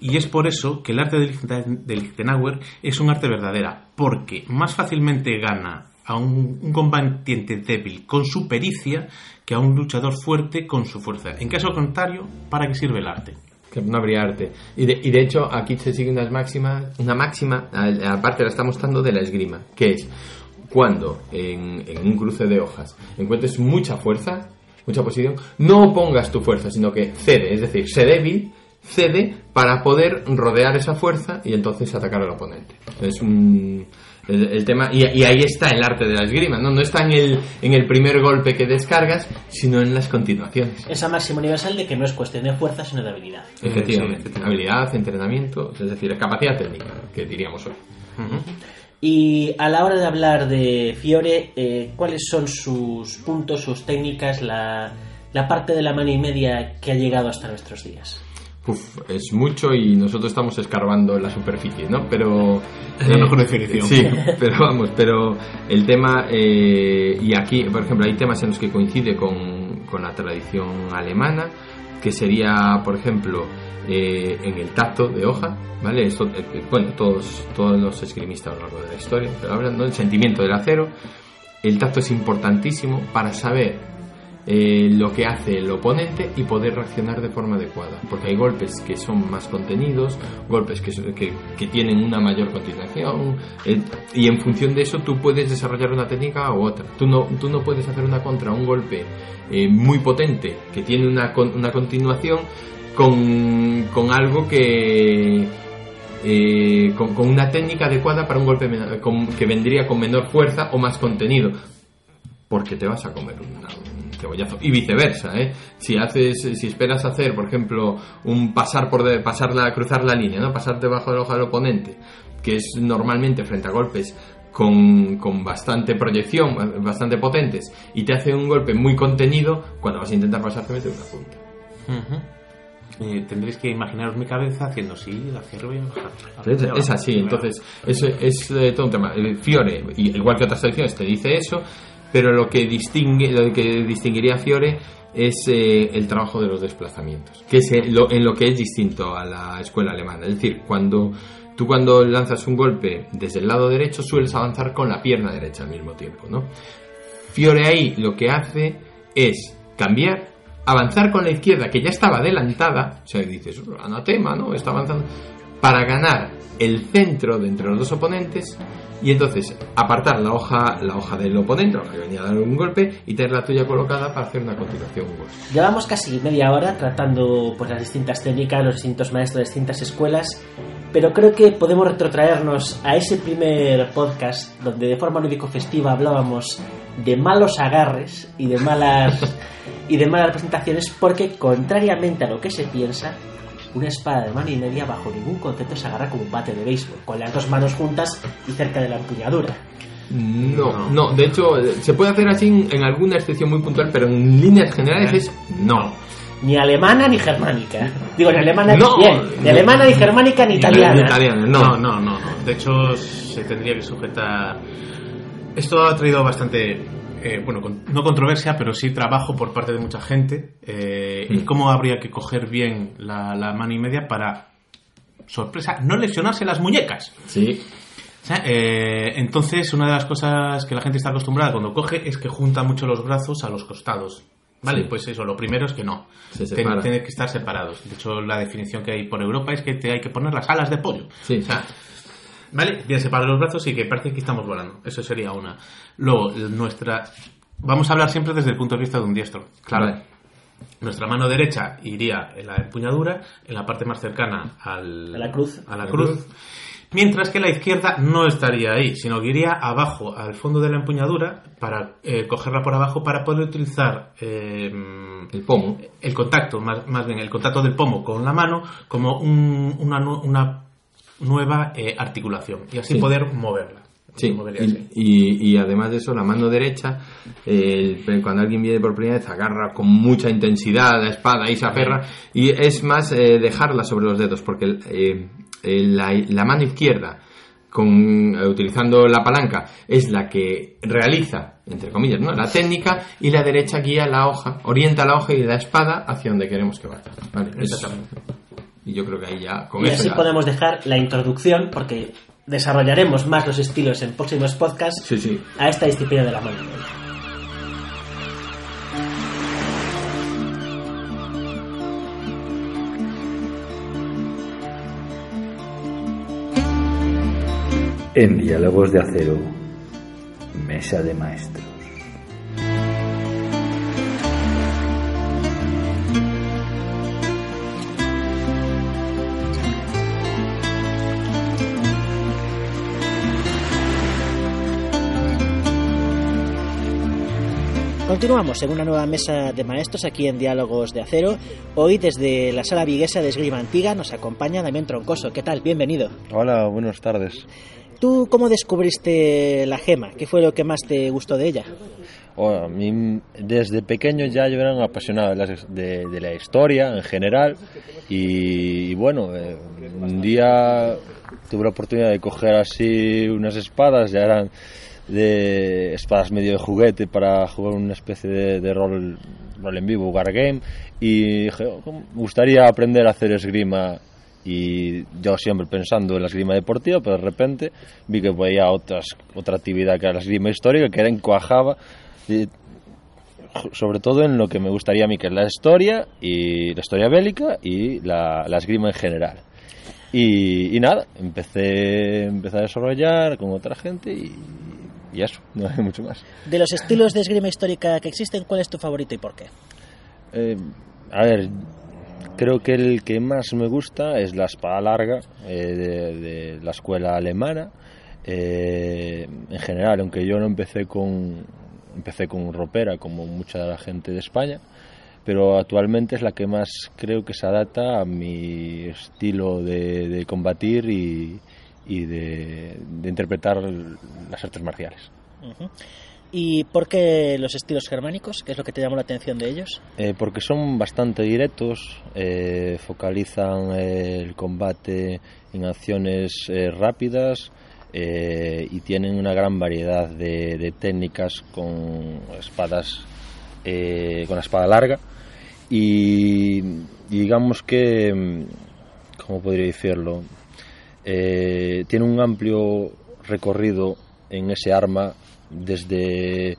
Y es por eso que el arte de Lichtenauer es un arte verdadera, porque más fácilmente gana a un, un combatiente débil con su pericia que a un luchador fuerte con su fuerza. En caso contrario, ¿para qué sirve el arte? Que no habría arte. Y de, y de hecho, aquí se sigue unas máximas, una máxima, aparte la estamos dando de la esgrima, que es cuando en, en un cruce de hojas encuentres mucha fuerza, mucha posición, no pongas tu fuerza, sino que cede, es decir, sé débil, cede para poder rodear esa fuerza y entonces atacar al oponente. Es un, el, el tema, y, y ahí está el arte de la esgrima, ¿no? No está en el, en el primer golpe que descargas, sino en las continuaciones. Esa máxima universal de que no es cuestión de fuerza, sino de habilidad. Efectivamente. Sí, sí. Habilidad, entrenamiento, es decir, capacidad técnica, que diríamos hoy. Y a la hora de hablar de Fiore, eh, ¿cuáles son sus puntos, sus técnicas, la, la parte de la mano y media que ha llegado hasta nuestros días? Uf, es mucho y nosotros estamos escarbando en la superficie, ¿no? Pero... Es la mejor definición. Sí, pero vamos, pero el tema... eh, y aquí, por ejemplo, hay temas en los que coincide con, con la tradición alemana, que sería, por ejemplo, eh, en el tacto de hoja, ¿vale? Esto, eh, eh, bueno, todos, todos los esgrimistas a lo largo de la historia, pero hablan, ¿no? El sentimiento del acero. El tacto es importantísimo para saber eh, lo que hace el oponente y poder reaccionar de forma adecuada. Porque hay golpes que son más contenidos, golpes que, que, que tienen una mayor continuación, eh, y en función de eso tú puedes desarrollar una técnica u otra. Tú no, tú no puedes hacer una contra, un golpe eh, muy potente que tiene una, una continuación con, con algo que... con, con una técnica adecuada para un golpe con- que vendría con menor fuerza o más contenido porque te vas a comer un cebollazo y viceversa ¿eh? si haces si esperas hacer por ejemplo un pasar por de, pasar la cruzar la línea no pasar debajo del ojo del oponente que es normalmente frente a golpes con, con bastante proyección bastante potentes y te hace un golpe muy contenido cuando vas a intentar pasar te mete una punta Eh, tendréis que imaginaros mi cabeza haciendo así, hacia arriba y bajar. Es, es así, entonces es, es eh, todo un tema. El Fiore, y- igual que otras tradiciones, te dice eso, pero lo que distingue, lo que distinguiría a Fiore es eh, el trabajo de los desplazamientos, que es eh, lo- en lo que es distinto a la escuela alemana. Es decir, cuando tú cuando lanzas un golpe desde el lado derecho sueles avanzar con la pierna derecha al mismo tiempo, ¿no? Fiore ahí lo que hace es cambiar, avanzar con la izquierda que ya estaba adelantada, o sea, dices, anatema, ¿no? Está avanzando, para ganar el centro de entre los dos oponentes y entonces apartar la hoja, la hoja del oponente, la hoja que venía a dar un golpe, y tener la tuya colocada para hacer una continuación. Llevamos casi media hora tratando pues, las distintas técnicas, los distintos maestros de distintas escuelas, pero creo que podemos retrotraernos a ese primer podcast donde de forma lúdico festiva hablábamos de malos agarres y de malas y de malas representaciones, porque contrariamente a lo que se piensa, una espada de mano y media bajo ningún concepto se agarra como un bate de béisbol, con las dos manos juntas y cerca de la empuñadura. No, no, de hecho, eh, se puede hacer así en, alguna excepción muy puntual, pero en líneas generales es no. Ni alemana ni germánica. Digo, ni alemana No. bien, ni alemana ni germánica ni italiana. Italiana, No, no. no, no, no. De hecho, se tendría que sujetar. Esto ha traído bastante, eh, bueno, con- no controversia, pero sí trabajo por parte de mucha gente. eh, Y Mm. cómo habría que coger bien la, la mano y media para, sorpresa, no lesionarse las muñecas. Sí, O sea, eh, entonces, una de las cosas que la gente está acostumbrada cuando coge es que junta mucho los brazos a los costados. Vale, Sí. pues eso, lo primero es que no. Se que estar separados. De hecho, la definición que hay por Europa es que te hay que poner las alas de pollo. Sí. O sea, ¿vale? Bien separar los brazos y que parece que estamos volando. Eso sería una. Luego, nuestra. Vamos a hablar siempre desde el punto de vista de un diestro. Claro. Vale. Nuestra mano derecha iría en la empuñadura, en la parte más cercana al- A la cruz. a la La cruz. cruz. Mientras que la izquierda no estaría ahí, sino que iría abajo, al fondo de la empuñadura, para eh, cogerla por abajo para poder utilizar eh, el pomo. el contacto, más, más bien el contacto del pomo con la mano, como un- una- nueva eh, articulación y así Sí. poder moverla. Sí, y, y- y además de eso, la mano derecha, el- cuando alguien viene por primera vez, agarra con mucha intensidad la espada y se aferra, y es más eh, dejarla sobre los dedos, porque eh, eh, la, la mano izquierda, con, utilizando la palanca, es la que realiza, entre comillas, ¿no? la técnica, y la derecha guía la hoja, orienta la hoja y la espada hacia donde queremos que vaya. Exactamente. Y yo creo que ahí ya, con Y eso así ya- podemos dejar la introducción, porque desarrollaremos más los estilos en próximos podcasts Sí, sí. a esta disciplina de la mano. En Diálogos de Acero, Mesa de Maestros. Continuamos en una nueva mesa de maestros aquí en Diálogos de Acero. Hoy desde la sala viguesa de Esgrima Antigua nos acompaña Damián Troncoso. ¿Qué tal? Bienvenido. Hola, buenas tardes. ¿Tú cómo descubriste la gema? ¿Qué fue lo que más te gustó de ella? Bueno, mí, desde pequeño ya yo era un apasionado de, las- de- de la historia en general y, y bueno, eh, un día tuve la oportunidad de coger así unas espadas, ya eran de espadas medio de juguete para jugar una especie de, de rol, rol en vivo, wargame y dije, "Oh, me gustaría aprender a hacer esgrima y yo siempre pensando en la esgrima deportiva, pero de repente vi que había otras, otra actividad que era la esgrima histórica que era encajaba y, sobre todo en lo que me gustaría a mí, que es la historia y la historia bélica y la, la esgrima en general. Y, y nada, empecé, empecé a desarrollar con otra gente y, y eso, no hay mucho más. De los estilos de esgrima histórica que existen, ¿cuál es tu favorito y por qué? Eh, a ver, creo que el que más me gusta es la espada larga eh, de, de la escuela alemana. Eh, en general, aunque yo no empecé con empecé con ropera como mucha de la gente de España, pero actualmente es la que más creo que se adapta a mi estilo de, de combatir y, y de, de interpretar las artes marciales. ¿Y por qué los estilos germánicos? ¿Qué es lo que te llamó la atención de ellos? Eh, porque son bastante directos, eh, focalizan el combate en acciones eh, rápidas eh, y tienen una gran variedad de, de técnicas con espadas, eh, con la espada larga y, y digamos que, mm, ¿cómo podría decirlo? Eh, tiene un amplio recorrido en ese arma desde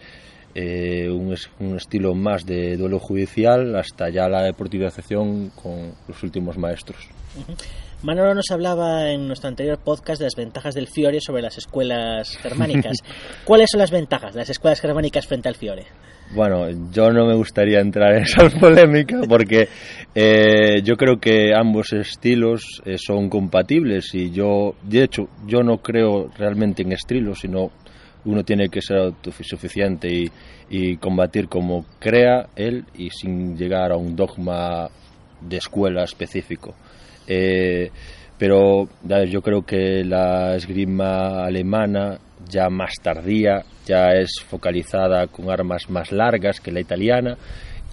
eh, un, un estilo más de duelo judicial hasta ya la deportivización con los últimos maestros. Manolo nos hablaba en nuestro anterior podcast de las ventajas del Fiore sobre las escuelas germánicas. ¿Cuáles son las ventajas de las escuelas germánicas frente al Fiore? Bueno, yo no me gustaría entrar en esa polémica porque eh, yo creo que ambos estilos eh, son compatibles y yo, de hecho, yo no creo realmente en estilos, sino uno tiene que ser autosuficiente y, combatir como crea él y sin llegar a un dogma de escuela específico. Eh, pero yo creo que la esgrima alemana ya más tardía ya es focalizada con armas más largas que la italiana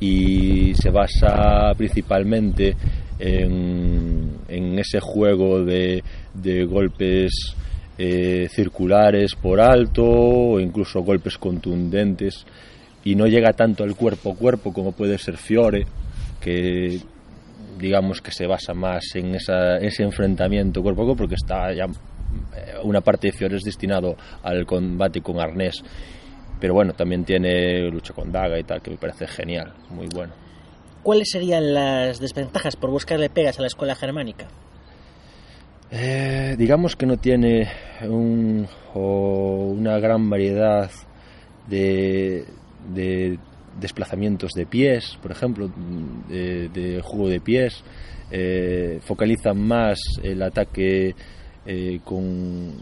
y se basa principalmente en, en ese juego de, de golpes eh, circulares por alto o incluso golpes contundentes. Y no llega tanto al cuerpo a cuerpo como puede ser Fiore que digamos que se basa más en esa- ese enfrentamiento cuerpo a cuerpo porque está ya eh, una parte de Fiore es destinado al combate con arnés pero bueno también tiene lucha con daga y tal que me parece genial muy bueno ¿Cuáles serían las desventajas por buscarle pegas a la escuela germánica? Eh, digamos que no tiene un, o una gran variedad de, de desplazamientos de pies, por ejemplo, de, de juego de pies. Eh, focalizan más el ataque eh, con,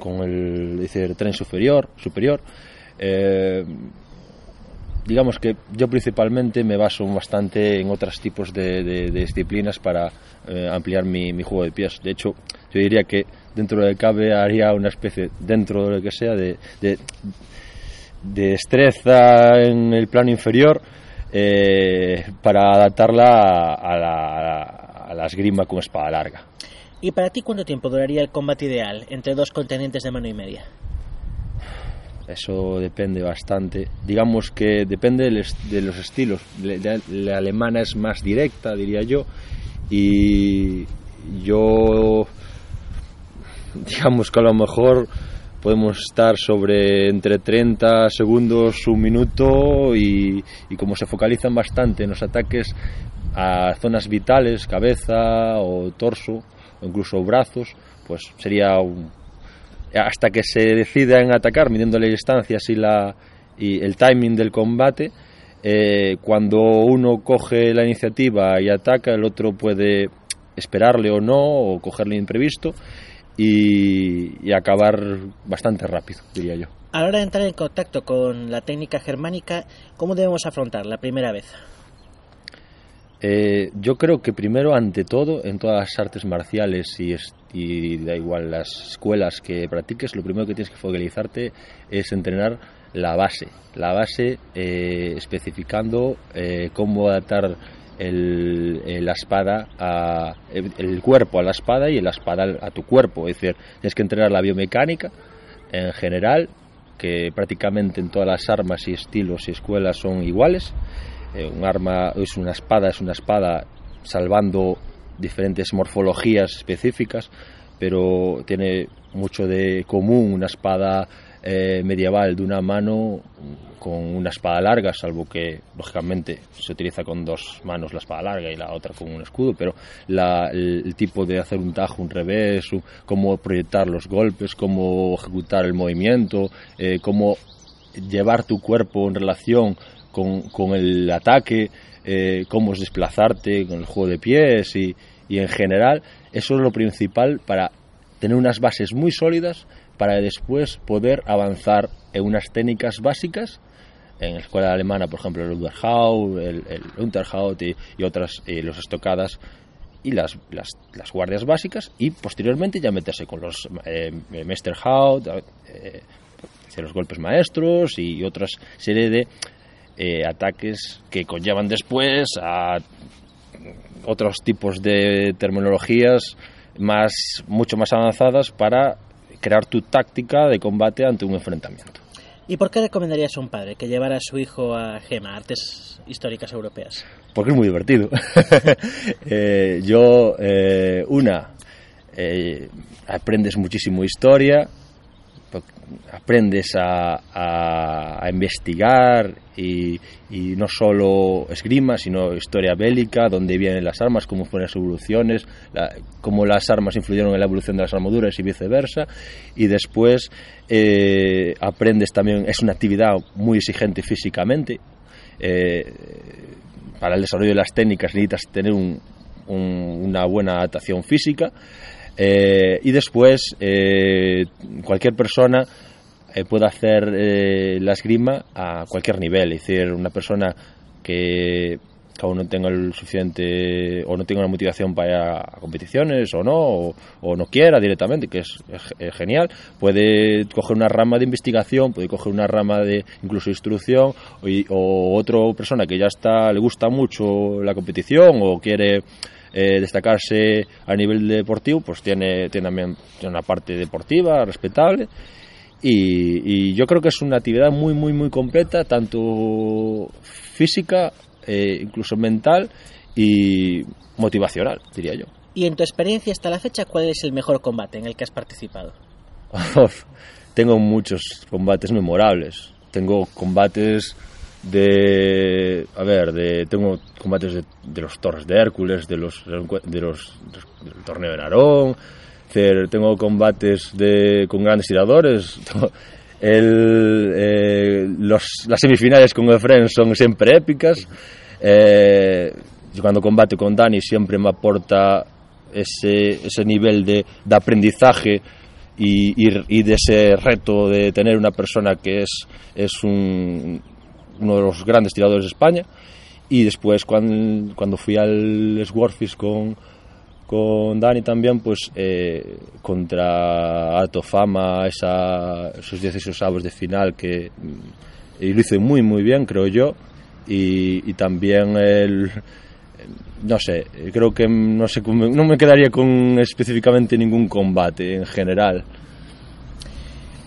con el, dice, el tren superior. superior. Eh, digamos que yo principalmente me baso bastante en otros tipos de, de- disciplinas para eh, ampliar mi, mi juego de pies. De hecho, yo diría que dentro de cabe haría una especie, dentro de lo que sea, de, de, de destreza en el plano inferior eh, para adaptarla a, a la, a la esgrima con espada larga. ¿Y para ti cuánto tiempo duraría el combate ideal entre dos contendientes de mano y media? Eso depende bastante. Digamos que depende de los estilos. La alemana es más directa, diría yo. Y yo, digamos que a lo mejor podemos estar sobre entre 30 segundos, un minuto y, y como se focalizan bastante en los ataques a zonas vitales, cabeza o torso incluso brazos, pues sería un, hasta que se decida en atacar, midiendo las distancias y, la, y el timing del combate, eh, cuando uno coge la iniciativa y ataca, el otro puede esperarle o no, o cogerle imprevisto, y, y acabar bastante rápido, diría yo. A la hora de entrar en contacto con la técnica germánica, ¿cómo debemos afrontar la primera vez? Eh, yo creo que primero, ante todo, en todas las artes marciales y, es- y da igual las escuelas que practiques, lo primero que tienes que focalizarte es entrenar la base. La base eh, especificando eh, cómo adaptar el- la espada a, el, cuerpo a la espada y la espada a tu cuerpo. Es decir, tienes que entrenar la biomecánica en general, que prácticamente en todas las armas y estilos y escuelas son iguales. Eh, un arma es una espada, es una espada salvando diferentes morfologías específicas, pero tiene mucho de común una espada eh, medieval de una mano con una espada larga, salvo que lógicamente se utiliza con dos manos la espada larga y la otra con un escudo, pero la- el, tipo de hacer un tajo, un revés, cómo proyectar los golpes, cómo ejecutar el movimiento, eh, cómo llevar tu cuerpo en relación con, con el ataque, eh, cómo es desplazarte con el juego de pies y, en general eso es lo principal para tener unas bases muy sólidas para después poder avanzar en unas técnicas básicas en la escuela alemana, por ejemplo, el Unterhaut, el, el Unterhaut y, otras, eh, los estocadas y las, las, guardias básicas y posteriormente ya meterse con los eh, Meisterhaut, eh, los golpes maestros y otras serie de eh, ataques que conllevan después a otros tipos de terminologías más mucho más avanzadas para crear tu táctica de combate ante un enfrentamiento. ¿Y por qué recomendarías a un padre que llevara a su hijo a GEMA, Artes Históricas Europeas? Porque es muy divertido. Eh, yo, eh, una, eh, aprendes muchísimo historia, aprendes a, a- investigar y, no solo esgrima, sino historia bélica, dónde vienen las armas, cómo fueron las evoluciones, cómo las armas influyeron en la evolución de las armaduras y viceversa. Y después eh, aprendes también, es una actividad muy exigente físicamente. eh, para el desarrollo de las técnicas necesitas tener un- una buena adaptación física eh, y después eh, cualquier persona eh, puede hacer eh, la esgrima a cualquier nivel, es decir, una persona que que aún no tenga el suficiente o no tenga una motivación para ir a competiciones o no o, no quiera directamente que es, genial puede coger una rama de investigación puede coger una rama de incluso instrucción o, o otra persona que ya está le gusta mucho la competición o quiere eh, destacarse a nivel deportivo pues tiene, tiene también tiene una parte deportiva respetable y, y yo creo que es una actividad muy, muy, muy completa, tanto física, eh, incluso mental y motivacional, diría yo. Y en tu experiencia hasta la fecha, ¿cuál es el mejor combate en el que has participado? Tengo muchos combates memorables. Tengo combates de eh, tengo combates de, de, los Torres de Hércules, de los, de los, de los del torneo de Narón, tengo combates de, con grandes tiradores. El, eh, los, las semifinales con Efren son siempre épicas. Eh, yo cuando combato con Dani siempre me aporta ese, ese nivel de, de aprendizaje y, y, y, de ese reto de tener una persona que es, es un, uno de los grandes tiradores de España Y después cuando, fui al Swarfish con, con Dani también, pues eh, contra Alto Fama, esa, esos 16 avos de final que mm, lo hizo muy muy bien, creo yo. Y, y también el, no sé, creo que no sé, no me quedaría con específicamente ningún combate en general.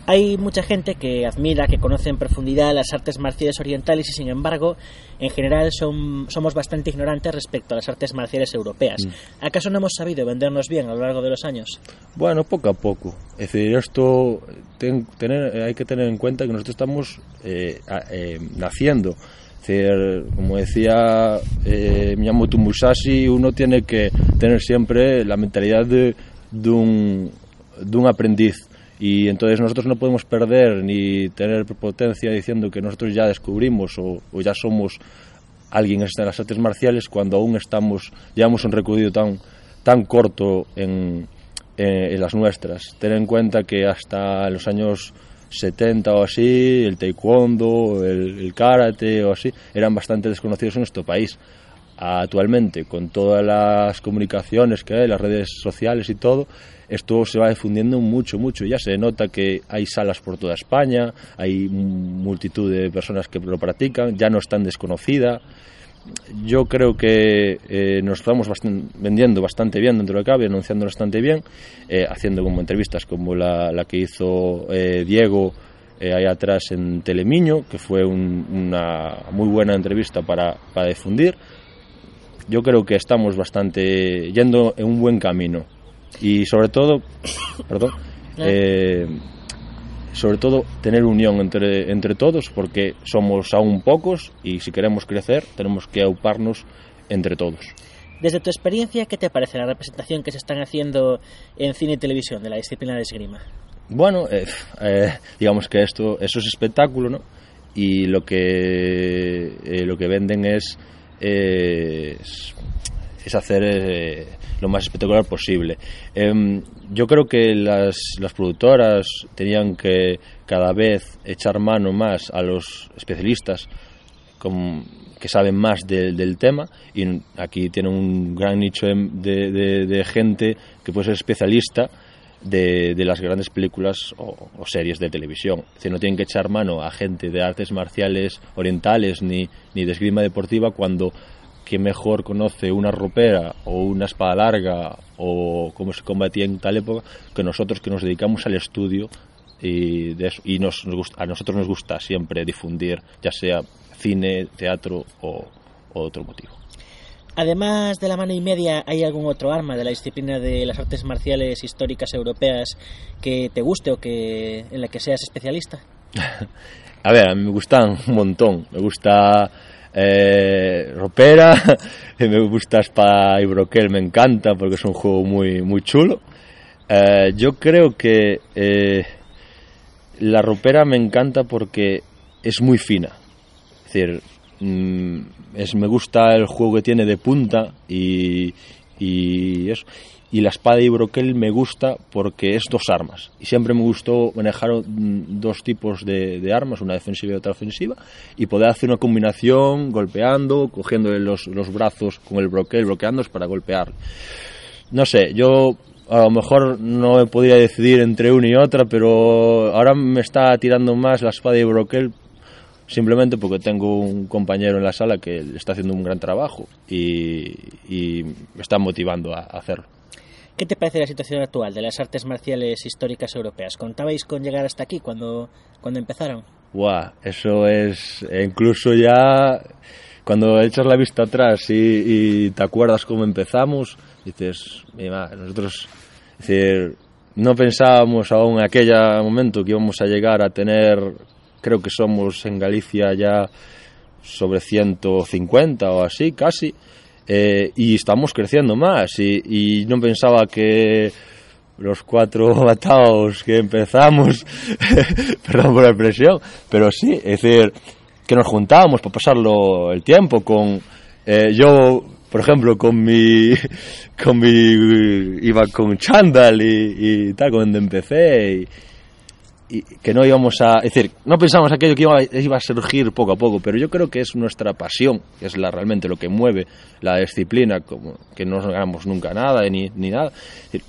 Hay mucha gente que admira, que conoce en profundidad las artes marciales orientales y sin embargo, en general son, somos bastante ignorantes respecto a las artes marciales europeas. Mm. ¿Acaso no hemos sabido vendernos bien a lo largo de los años? Bueno, poco a poco. Es decir, esto ten- tener, hay que tener en cuenta que nosotros estamos eh, eh, naciendo. Es decir, como decía eh, Miyamoto Musashi, uno tiene que tener siempre la mentalidad de, de un, de un aprendiz. Y entonces nosotros no podemos perder ni tener prepotencia diciendo que nosotros ya descubrimos o, o ya somos alguien en las artes marciales cuando aún estamos llevamos un recorrido tan tan corto en, en, en las nuestras. Ten en cuenta que hasta los años 70 o así, el taekwondo, el, el karate o así, eran bastante desconocidos en nuestro país. Actualmente, con todas las comunicaciones que hay, las redes sociales y todo, esto se va difundiendo mucho, mucho. Ya se nota que hay salas por toda España, hay multitud de personas que lo practican, ya no es tan desconocida yo creo que eh, nos estamos vendiendo bastante bien dentro de cabe, anunciando bastante bien, eh, haciendo como entrevistas como la, que hizo eh, Diego ahí atrás en Telemiño, que fue un- una muy buena entrevista para difundir. Yo creo que estamos bastante yendo en un buen camino y sobre todo, perdón, eh, sobre todo tener unión entre, entre todos porque somos aún pocos y si queremos crecer tenemos que auparnos entre todos. Desde tu experiencia, ¿qué te parece la representación que se están haciendo en cine y televisión de la disciplina de esgrima? Bueno, eh, eh, digamos que esto eso es espectáculo, ¿no? Y lo que eh, lo que venden es es, hacer eh, lo más espectacular posible. Em, yo creo que las, las productoras tenían que cada vez echar mano más a los especialistas que saben más de- del tema y aquí tienen un gran nicho de- de gente que puede ser especialista de, de las grandes películas o, series de televisión. Es decir, no tienen que echar mano a gente de artes marciales orientales ni, ni de esgrima deportiva cuando que mejor conoce una ropera o una espada larga o cómo se combatía en tal época que nosotros que nos dedicamos al estudio y, de y nos, nos gusta- a nosotros nos gusta siempre difundir ya sea cine, teatro o, o otro motivo. Además de la mano y media, ¿hay algún otro arma de la disciplina de las artes marciales históricas europeas que te guste o que en la que seas especialista? A ver, a mí me gustan un montón. Me gusta eh, Ropera, me gusta Espada y Broquel, me encanta porque es un juego muy, muy chulo. Eh, yo creo que eh, la Ropera me encanta porque es muy fina. Es decir, mm, es, me gusta el juego que tiene de punta y, y eso. Y la espada y broquel me gusta porque es dos armas. Y siempre me gustó manejar mm, dos tipos de, armas, una defensiva y otra ofensiva, y poder hacer una combinación golpeando, cogiendo los, los brazos con el broquel, bloqueándolos para golpear. No sé, yo a lo mejor no me podría decidir entre una y otra, pero ahora me está tirando más la espada y broquel simplemente porque tengo un compañero en la sala que está haciendo un gran trabajo y, y me está motivando a, a hacerlo. ¿Qué te parece la situación actual de las artes marciales históricas europeas? ¿Contabais con llegar hasta aquí cuando, cuando empezaron? Guau, eso es e incluso ya cuando echas la vista atrás y, y te acuerdas cómo empezamos, dices, mira, nosotros, es decir, no pensábamos aún en aquel momento que íbamos a llegar a tener, creo que somos en Galicia ya sobre 150 o así, casi, eh, y estamos creciendo más. Y, no pensaba que los cuatro bataos que empezamos, perdón por la expresión, pero sí, es decir, que nos juntábamos para pasarlo el tiempo con eh, yo, por ejemplo, con mi, con mi, iba con chándal y, y tal, cuando empecé y que no íbamos a es decir no pensamos aquello que iba, iba, a surgir poco a poco pero yo creo que es nuestra pasión que es la realmente lo que mueve la disciplina como que no ganamos nunca nada ni, ni nada.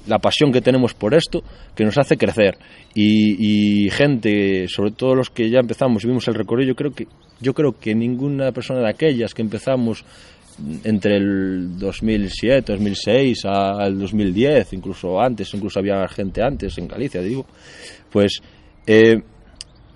La pasión que tenemos por esto que nos hace crecer. Y, y, gente sobre todo los que ya empezamos y vimos el recorrido yo creo que yo creo que ninguna persona de aquellas que empezamos entre el 2007, 2006 al 2010, incluso antes, incluso había gente antes en Galicia, digo, pues eh,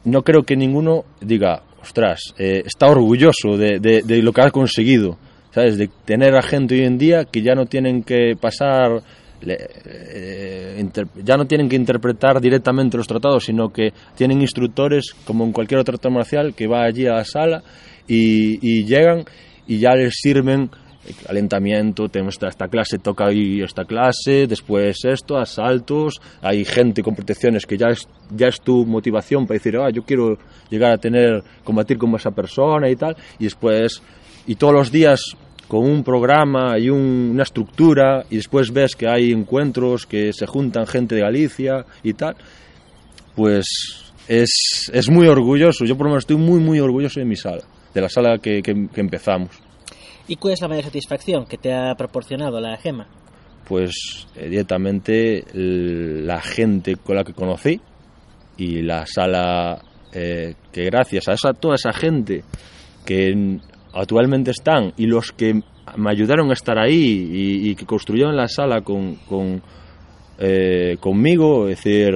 no creo que ninguno diga, ostras, eh, está orgulloso de, de, lo que ha conseguido, ¿sabes? De tener a gente hoy en día que ya no tienen que pasar, eh, ya no tienen que interpretar directamente los tratados, sino que tienen instructores, como en cualquier otro arte marcial, que va allí a la sala y llegan y ya les sirven calentamiento, tenemos esta, esta, clase, toca ahí esta clase, después esto, asaltos, hay gente con protecciones que ya es, ya es tu motivación para decir, ah, yo quiero llegar a tener, combatir con esa persona y tal, y después, y todos los días con un programa y un, una estructura, y después ves que hay encuentros, que se juntan gente de Galicia y tal, pues es, es muy orgulloso, yo por lo menos estoy muy, muy orgulloso de mi sala, de la sala que, que, que empezamos. ¿Y cuál es la mayor satisfacción que te ha proporcionado la gema? Pues eh, directamente la gente con la que conocí y la sala eh, que gracias a esa, toda esa gente que actualmente están y los que me ayudaron a estar ahí y, que construyeron la sala con, con eh, conmigo, es decir,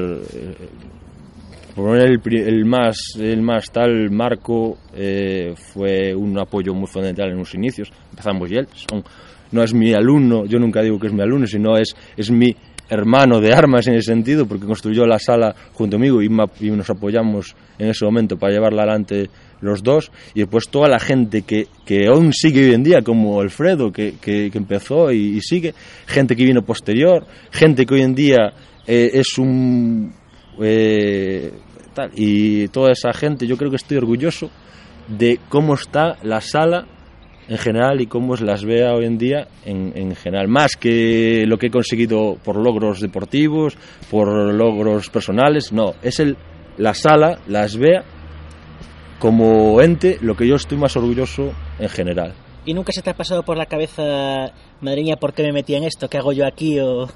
por el, el, más el más tal Marco eh, fue un apoyo muy fundamental en los inicios. Empezamos y él son, no es mi alumno yo nunca digo que es mi alumno sino es es mi hermano de armas en ese sentido porque construyó la sala junto conmigo y, y nos apoyamos en ese momento para llevarla adelante los dos. Y después toda la gente que, que aún sigue hoy en día como Alfredo que, que, que empezó y, y, sigue gente que vino posterior gente que hoy en día eh, es un eh, tal. Y toda esa gente, yo creo que estoy orgulloso de cómo está la sala en general y cómo las vea hoy en día en, en, general, más que lo que he conseguido por logros deportivos, por logros personales, no, es el, la sala, las vea como ente, lo que yo estoy más orgulloso en general. ¿Y nunca se te ha pasado por la cabeza, madriña, por qué me metí en esto? ¿Qué hago yo aquí? O...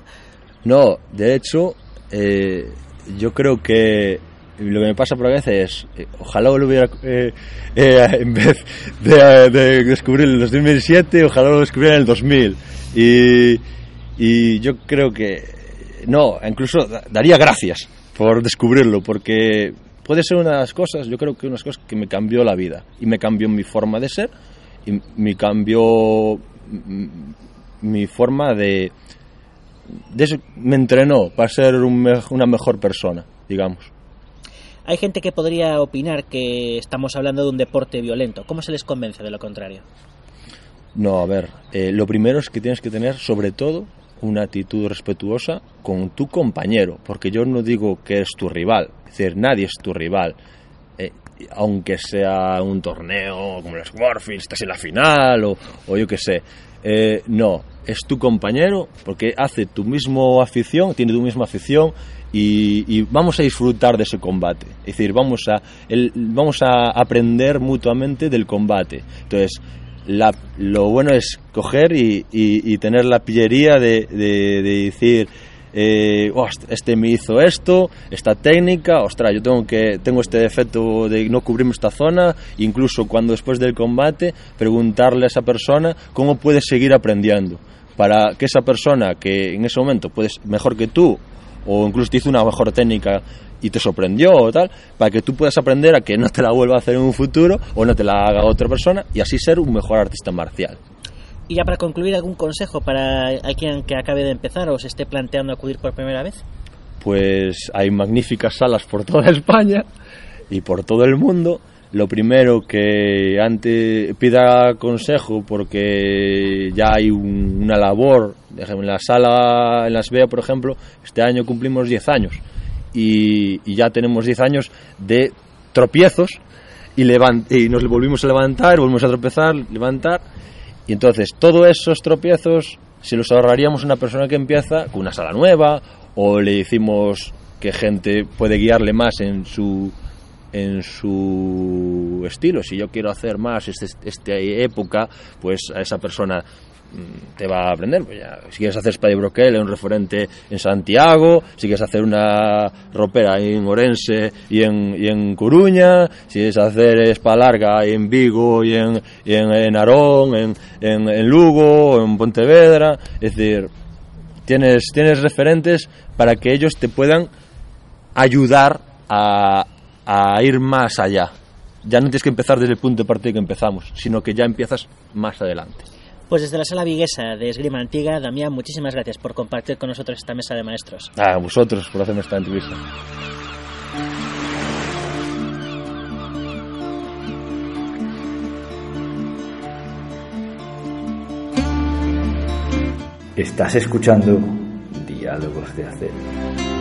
No, de hecho, eh, yo creo que lo que me pasa por la cabeza es eh, ojalá lo hubiera eh, eh, en vez de, de, descubrir el 2007 ojalá lo descubriera en el 2000 y, y yo creo que no incluso daría gracias por descubrirlo porque puede ser una de las cosas yo creo que una de las cosas que me cambió la vida y me cambió mi forma de ser y me cambió mi forma de, de eso me entrenó para ser un, una mejor persona digamos hay gente que podría opinar que estamos hablando de un deporte violento. ¿Cómo se les convence de lo contrario? No, a ver, eh, lo primero es que tienes que tener, sobre todo, una actitud respetuosa con tu compañero, porque yo no digo que es tu rival, es decir, nadie es tu rival. Eh, aunque sea un torneo como los Warfield, estás en la final o, o yo qué sé. Eh, no, es tu compañero porque hace tu misma afición, tiene tu misma afición y, vamos a disfrutar de ese combate. Es decir, vamos a, vamos a aprender mutuamente del combate. Entonces, la, lo bueno es coger y, tener la pillería de decir, eh, este me hizo esto, esta técnica, ostras, yo tengo que tengo este defecto de no cubrirme esta zona, incluso cuando después del combate preguntarle a esa persona cómo puedes seguir aprendiendo para que esa persona que en ese momento puedes mejor que tú o incluso te hizo una mejor técnica y te sorprendió o tal, para que tú puedas aprender a que no te la vuelva a hacer en un futuro o no te la haga otra persona y así ser un mejor artista marcial. Y ya para concluir, ¿algún consejo para alguien que acabe de empezar o se esté planteando acudir por primera vez? Pues hay magníficas salas por toda España y por todo el mundo. Lo primero que antes pida consejo porque ya hay un, una labor, en la sala en Las Vegas, por ejemplo, este año cumplimos 10 años y, y ya tenemos 10 años de tropiezos y, levant y nos volvimos a levantar, volvimos a tropezar, levantar y entonces, todos esos tropiezos, si los ahorraríamos a una persona que empieza con una sala nueva, o le decimos que gente puede guiarle más en su en su estilo. Si yo quiero hacer más esta este época, pues a esa persona te va a aprender. Pues si quieres hacer Spade Broquel, un referente en Santiago, si quieres hacer una ropera en Orense y en, y en Coruña, si quieres hacer Espalarga en Vigo y en, y en, en Arón, en, en, en Lugo, en Pontevedra. Es decir, tienes, tienes referentes para que ellos te puedan ayudar a, a ir más allá. Ya no tienes que empezar desde el punto de partida que empezamos, sino que ya empiezas más adelante. Pues desde la sala viguesa de Esgrima Antigua, Damián, muchísimas gracias por compartir con nosotros esta mesa de maestros. A vosotros por hacerme esta entrevista. Estás escuchando Diálogos de Acero.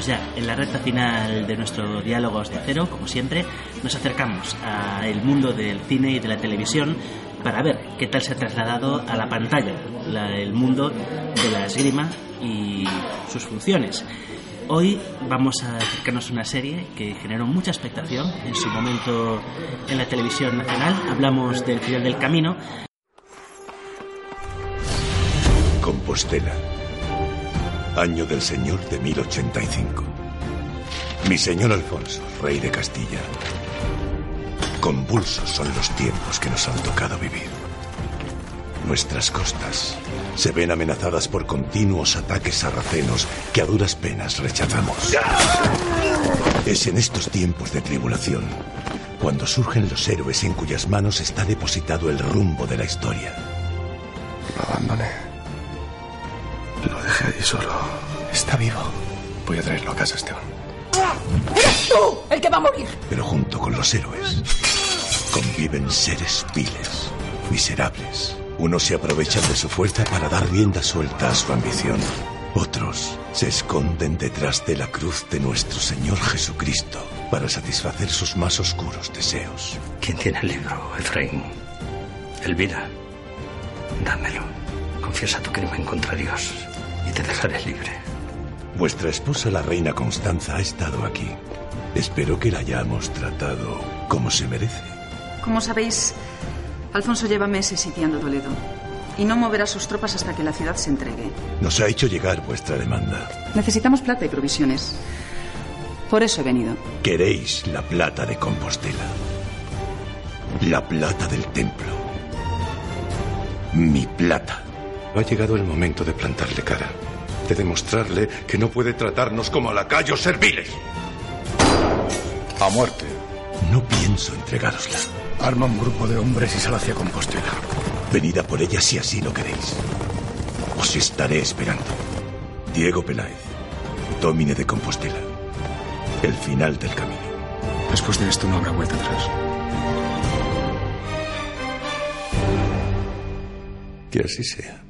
Entramos ya en la recta final de nuestro Diálogos de Acero, como siempre, nos acercamos al mundo del cine y de la televisión para ver qué tal se ha trasladado a la pantalla la- el mundo de la esgrima y sus funciones. Hoy vamos a acercarnos a una serie que generó mucha expectación en su momento en la televisión nacional. Hablamos del final del camino, Compostela. Año del Señor de 1085. Mi señor Alfonso, rey de Castilla. Convulsos son los tiempos que nos han tocado vivir. Nuestras costas se ven amenazadas por continuos ataques sarracenos que a duras penas rechazamos. Es en estos tiempos de tribulación cuando surgen los héroes en cuyas manos está depositado el rumbo de la historia. Lo abandoné. Lo dejé allí solo. Está vivo. Voy a traerlo a casa, Esteban. ¡Eres tú el que va a morir! Pero junto con los héroes conviven seres viles, miserables. Unos se aprovechan de su fuerza para dar rienda suelta a su ambición. Otros se esconden detrás de la cruz de nuestro Señor Jesucristo para satisfacer sus más oscuros deseos. ¿Quién tiene el libro, Efraín? Elvira, dámelo. Confiesa tu crimen contra Dios y te dejaré libre. Vuestra esposa, la reina Constanza, ha estado aquí. Espero que la hayamos tratado como se merece. Como sabéis, Alfonso lleva meses sitiando Toledo y no moverá sus tropas hasta que la ciudad se entregue. Nos ha hecho llegar vuestra demanda. Necesitamos plata y provisiones. Por eso he venido. Queréis la plata de Compostela. La plata del templo. Mi plata. Ha llegado el momento de plantarle cara. De demostrarle que no puede tratarnos como a lacayos serviles. A muerte. No pienso entregárosla. Arma un grupo de hombres y sal hacia Compostela. Venid a por ella si así lo queréis. Os estaré esperando. Diego Peláez, Domine de Compostela. El final del camino. Después de esto no habrá vuelta atrás. Que así sea.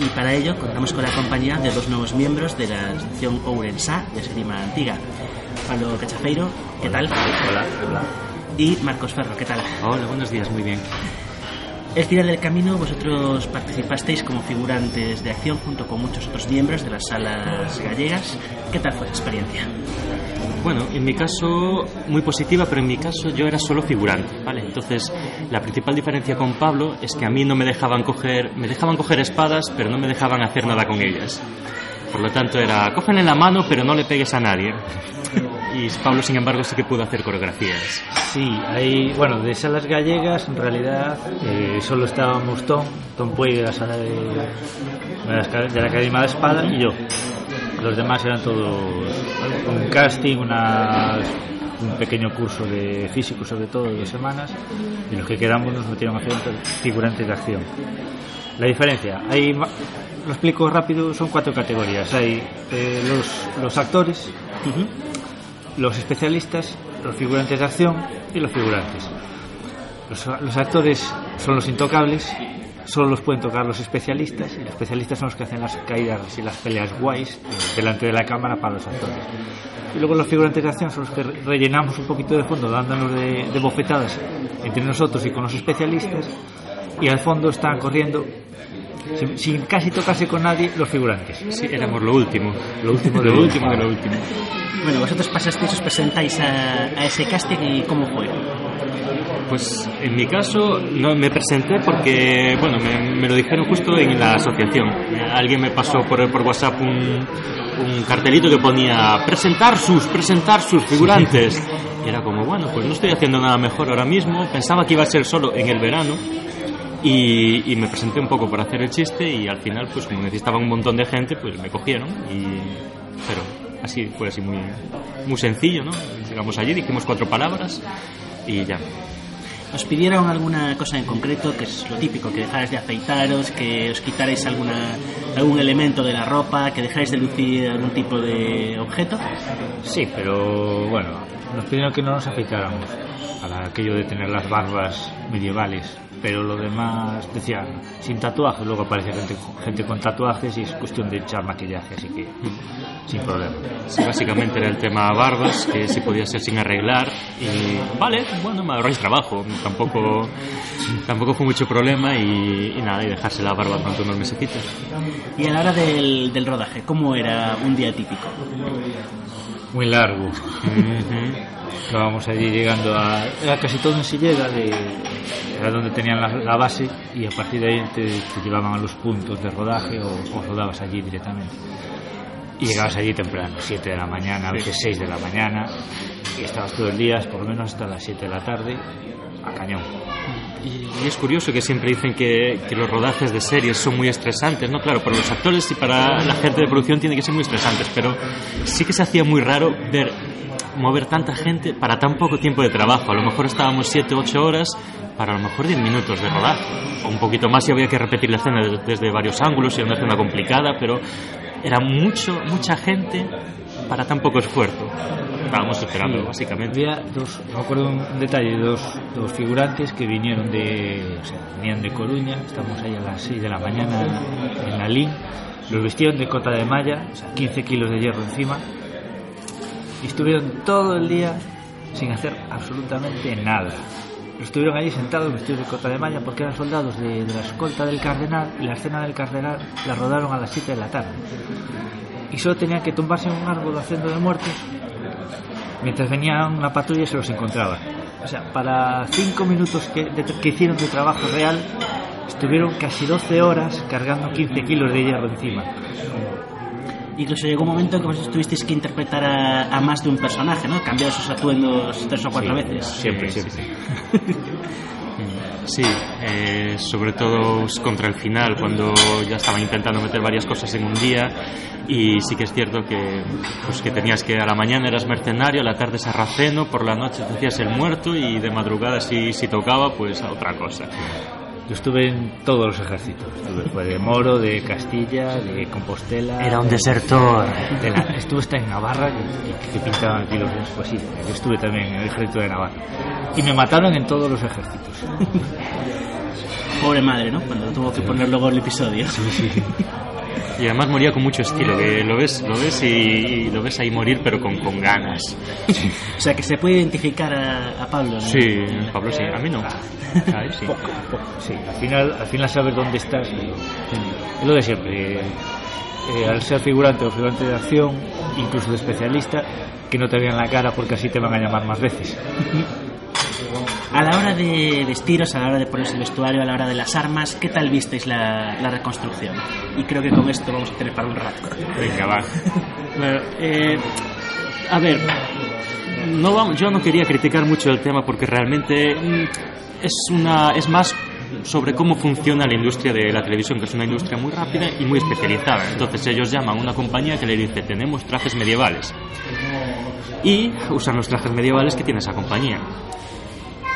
Y para ello contamos con la compañía de dos nuevos miembros de la sección Ourensá de Esgrima Antigua. Pablo Cachafeiro, ¿qué tal? Hola, hola. Y Marcos Ferro, ¿qué tal? Hola, buenos días, muy bien. El final del camino vosotros participasteis como figurantes de acción junto con muchos otros miembros de las salas gallegas. ¿Qué tal fue esa experiencia? Bueno, en mi caso, muy positiva, pero en mi caso yo era solo figurante, ¿vale? Entonces, la principal diferencia con Pablo es que a mí no me dejaban coger, me dejaban coger espadas, pero no me dejaban hacer nada con ellas. Por lo tanto, era, cógele la mano, pero no le pegues a nadie. Y Pablo, sin embargo, sí que pudo hacer coreografías. Sí, hay, bueno, de salas gallegas, en realidad, eh, solo estábamos Tom, Tom Puey de la sala de, de, la, de la Academia de Espada y yo. Los demás eran todos un casting, unas, un pequeño curso de físico, sobre todo, de dos semanas, y los que quedamos nos metieron a hacer figurantes de acción. La diferencia, hay, lo explico rápido, son cuatro categorías. Hay eh, los, los actores, los especialistas, los figurantes de acción y los figurantes. los, los actores son los intocables, solo los pueden tocar los especialistas y los especialistas son los que hacen las caídas y las peleas guays delante de la cámara para los actores. Y luego los figurantes de acción son los que re- rellenamos un poquito de fondo dándonos de, de bofetadas entre nosotros y con los especialistas y al fondo están corriendo sin, casi tocarse con nadie los figurantes. Sí, éramos lo último. Lo último de lo último de lo último. Bueno, vosotros pasasteis, os presentáis a, a ese casting y cómo fue. Pues en mi caso no me presenté porque, bueno, me, me lo dijeron justo en la asociación. Alguien me pasó por, por WhatsApp un, un cartelito que ponía presentar sus, presentar sus figurantes. Y era como, bueno, pues no estoy haciendo nada mejor ahora mismo. Pensaba que iba a ser solo en el verano. Y, y me presenté un poco por hacer el chiste y al final, pues como necesitaba un montón de gente, pues me cogieron. Y, pero así fue así muy, muy sencillo, ¿no? Llegamos allí, dijimos cuatro palabras y ya. ¿Os pidieron alguna cosa en concreto, que es lo típico, que dejarais de afeitaros, que os quitarais alguna, algún elemento de la ropa, que dejarais de lucir algún tipo de objeto? Sí, pero bueno, nos pidieron que no nos afeitáramos para aquello de tener las barbas medievales, pero lo demás decían sin tatuajes, luego aparece gente, gente con tatuajes y es cuestión de echar maquillaje, así que sin problema. Sí, básicamente era el tema barbas, que si podía ser sin arreglar. Y vale, bueno, me ahorráis trabajo. Tampoco, tampoco fue mucho problema y, y nada, y dejarse la barba durante unos mesecitos. Y a la hora del, del rodaje, ¿cómo era un día típico? Muy largo. Estábamos allí llegando a. Era casi todo en Silleda, de, era donde tenían la, la base, y a partir de ahí te, te llevaban a los puntos de rodaje o, o rodabas allí directamente. Y llegabas allí temprano, 7 de la mañana, a veces 6 de la mañana, y estabas todo el día, por lo menos hasta las 7 de la tarde, a cañón. Y, y es curioso que siempre dicen que, que los rodajes de series son muy estresantes, ¿no? Claro, para los actores y para la gente de producción tiene que ser muy estresantes, pero sí que se hacía muy raro ver mover tanta gente para tan poco tiempo de trabajo. A lo mejor estábamos 7 8 horas para a lo mejor 10 minutos de rodaje. O un poquito más si había que repetir la escena desde varios ángulos y era una escena complicada, pero era mucho, mucha gente para tan poco esfuerzo. Estábamos esperando, básicamente. Había dos, me acuerdo un detalle, dos, dos figurantes que vinieron de, o sea, venían de Coruña, estamos ahí a las 6 de la mañana en la LIN, los vistieron de cota de malla, o sea, 15 kilos de hierro encima, y estuvieron todo el día sin hacer absolutamente nada. Estuvieron allí sentados vestidos de cota de malla porque eran soldados de, de la escolta del cardenal y la escena del cardenal la rodaron a las 7 de la tarde. Y solo tenían que tumbarse en un árbol haciendo de muertos mientras venía una patrulla y se los encontraba. O sea, para cinco minutos que, de- que hicieron de trabajo real, estuvieron casi 12 horas cargando 15 kilos de hierro encima. Incluso llegó un momento en que vosotros tuvisteis que interpretar a, a más de un personaje, ¿no? Cambiar sus atuendos tres o cuatro Sí, veces. Siempre, Sí, siempre. Sí, eh, sobre todo contra el final, cuando ya estaban intentando meter varias cosas en un día. Y sí que es cierto que, pues que tenías que a la mañana eras mercenario, a la tarde sarraceno, por la noche te hacías el muerto y de madrugada si, si tocaba, pues a otra cosa. Yo estuve en todos los ejércitos. Estuve fue de Moro, de Castilla, de Compostela. Era un de- desertor. de la- estuve hasta en Navarra, que, que- que pintaban aquí los pues sí, yo estuve también en el ejército de Navarra. Y me mataron en todos los ejércitos. Pobre madre, ¿no? Cuando tuvo que poner luego el episodio. Y además moría con mucho estilo, que lo ves, lo ves y, y lo ves ahí morir, pero con, con ganas. O sea, que se puede identificar a, a Pablo, ¿no? Sí, Pablo sí, a mí no. A él sí. Poco, poco, sí. Al final, al final sabes dónde estás. Es lo de siempre. eh, eh, al ser figurante o figurante de acción, incluso de especialista, que no te vean la cara porque así te van a llamar más veces. A la hora de vestiros, a la hora de ponerse el vestuario, a la hora de las armas, ¿qué tal visteis la, la reconstrucción? Y creo que con esto vamos a tener para un rato. Venga, va. Bueno, eh, a ver, no vamos, yo no quería criticar mucho el tema porque realmente mm, es una es más sobre cómo funciona la industria de la televisión, que es una industria muy rápida y muy especializada. Entonces ellos llaman a una compañía que le dice, tenemos trajes medievales. Y usan los trajes medievales que tiene esa compañía.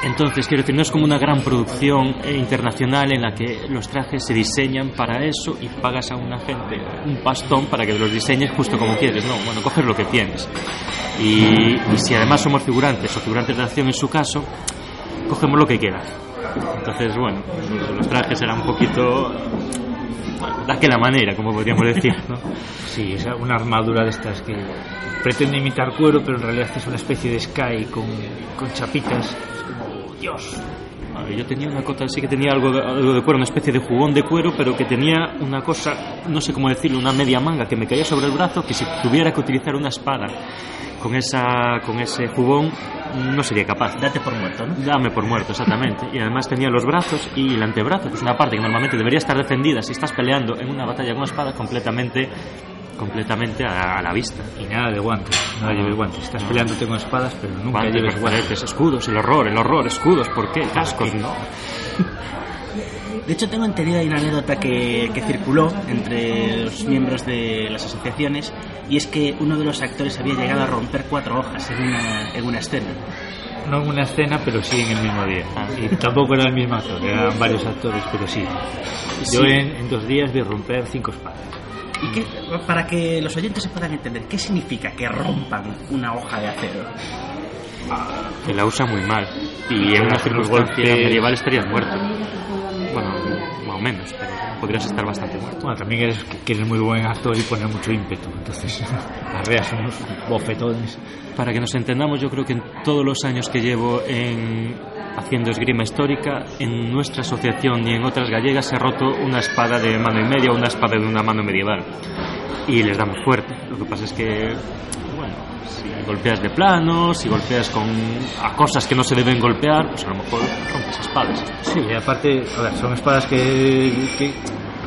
Entonces, quiero decir, no es como una gran producción eh, internacional en la que los trajes se diseñan para eso y pagas a una gente un pastón para que los diseñes justo como quieres. No, bueno, coges lo que tienes. Y, y si además somos figurantes o figurantes de acción en su caso, cogemos lo que queda. Entonces, bueno, los trajes eran un poquito de aquella manera, como podríamos decir, ¿no? Sí, es una armadura de estas que pretende imitar cuero, pero en realidad es una especie de sky con, con chapitas. Dios, yo tenía una cosa, sí que tenía algo de, algo de cuero, una especie de jugón de cuero, pero que tenía una cosa, no sé cómo decirlo, una media manga que me caía sobre el brazo, que si tuviera que utilizar una espada con esa con ese jugón no sería capaz. Date por muerto, ¿no? Dame por muerto, exactamente. Y además tenía los brazos y el antebrazo, que es una parte que normalmente debería estar defendida si estás peleando en una batalla con una espada completamente completamente a, a la vista. Y nada de guantes, nada lleves guantes. Estás peleándote con espadas, pero nunca Guantes, lleves guantes. escudos, el horror, el horror, escudos, ¿por qué? Cascos, no. De hecho, tengo entendido hay una anécdota que, que circuló entre los miembros de las asociaciones y es que uno de los actores había llegado a romper cuatro hojas en una, en una escena. No en una escena, pero sí en el mismo día. Y tampoco era el mismo actor, eran varios actores, pero sí. Yo Sí. en, en dos días vi romper cinco espadas. ¿Y qué, para que los oyentes se puedan entender, qué significa que rompan una hoja de acero? Que la usa muy mal. Y en una circunstancia golpe- medieval estarías muerto. Bueno, más o menos, pero podrías estar bastante muerto. Bueno, también eres que eres muy buen actor y pones mucho ímpetu, entonces arreas unos bofetones. Para que nos entendamos, yo creo que en todos los años que llevo en haciendo esgrima histórica, en nuestra asociación y en otras gallegas se ha roto una espada de mano y media una espada de una mano medieval. Y les damos fuerte. Lo que pasa es que, bueno, si golpeas de plano, si golpeas con a cosas que no se deben golpear, pues a lo mejor rompes espadas. Sí, y aparte, a ver, son espadas que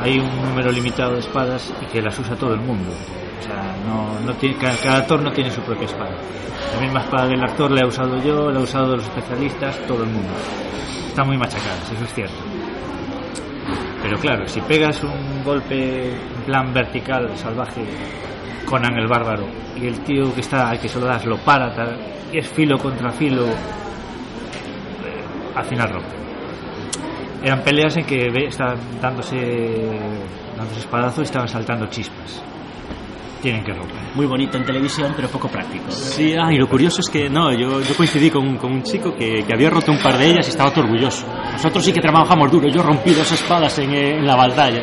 hay un número limitado de espadas y que las usa todo el mundo. O sea, no, no tiene, cada, actor no tiene su propia espada. La misma espada del actor la he usado yo, la he usado los especialistas, todo el mundo. Están muy machacadas, eso es cierto. Pero claro, si pegas un golpe plan vertical, salvaje, Conan el bárbaro, y el tío que está al que solo das lo para, tal, y es filo contra filo, eh, al final rompe. Eran peleas en que estaban dándose, dándose espadazos y estaban saltando chispas. Tienen que romper. Muy bonito en televisión, pero poco práctico. Sí, ah, y lo curioso es que no, yo, yo coincidí con, con un chico que, que había roto un par de ellas y estaba todo orgulloso. Nosotros sí que trabajamos duro, yo rompí dos espadas en, eh, en la batalla.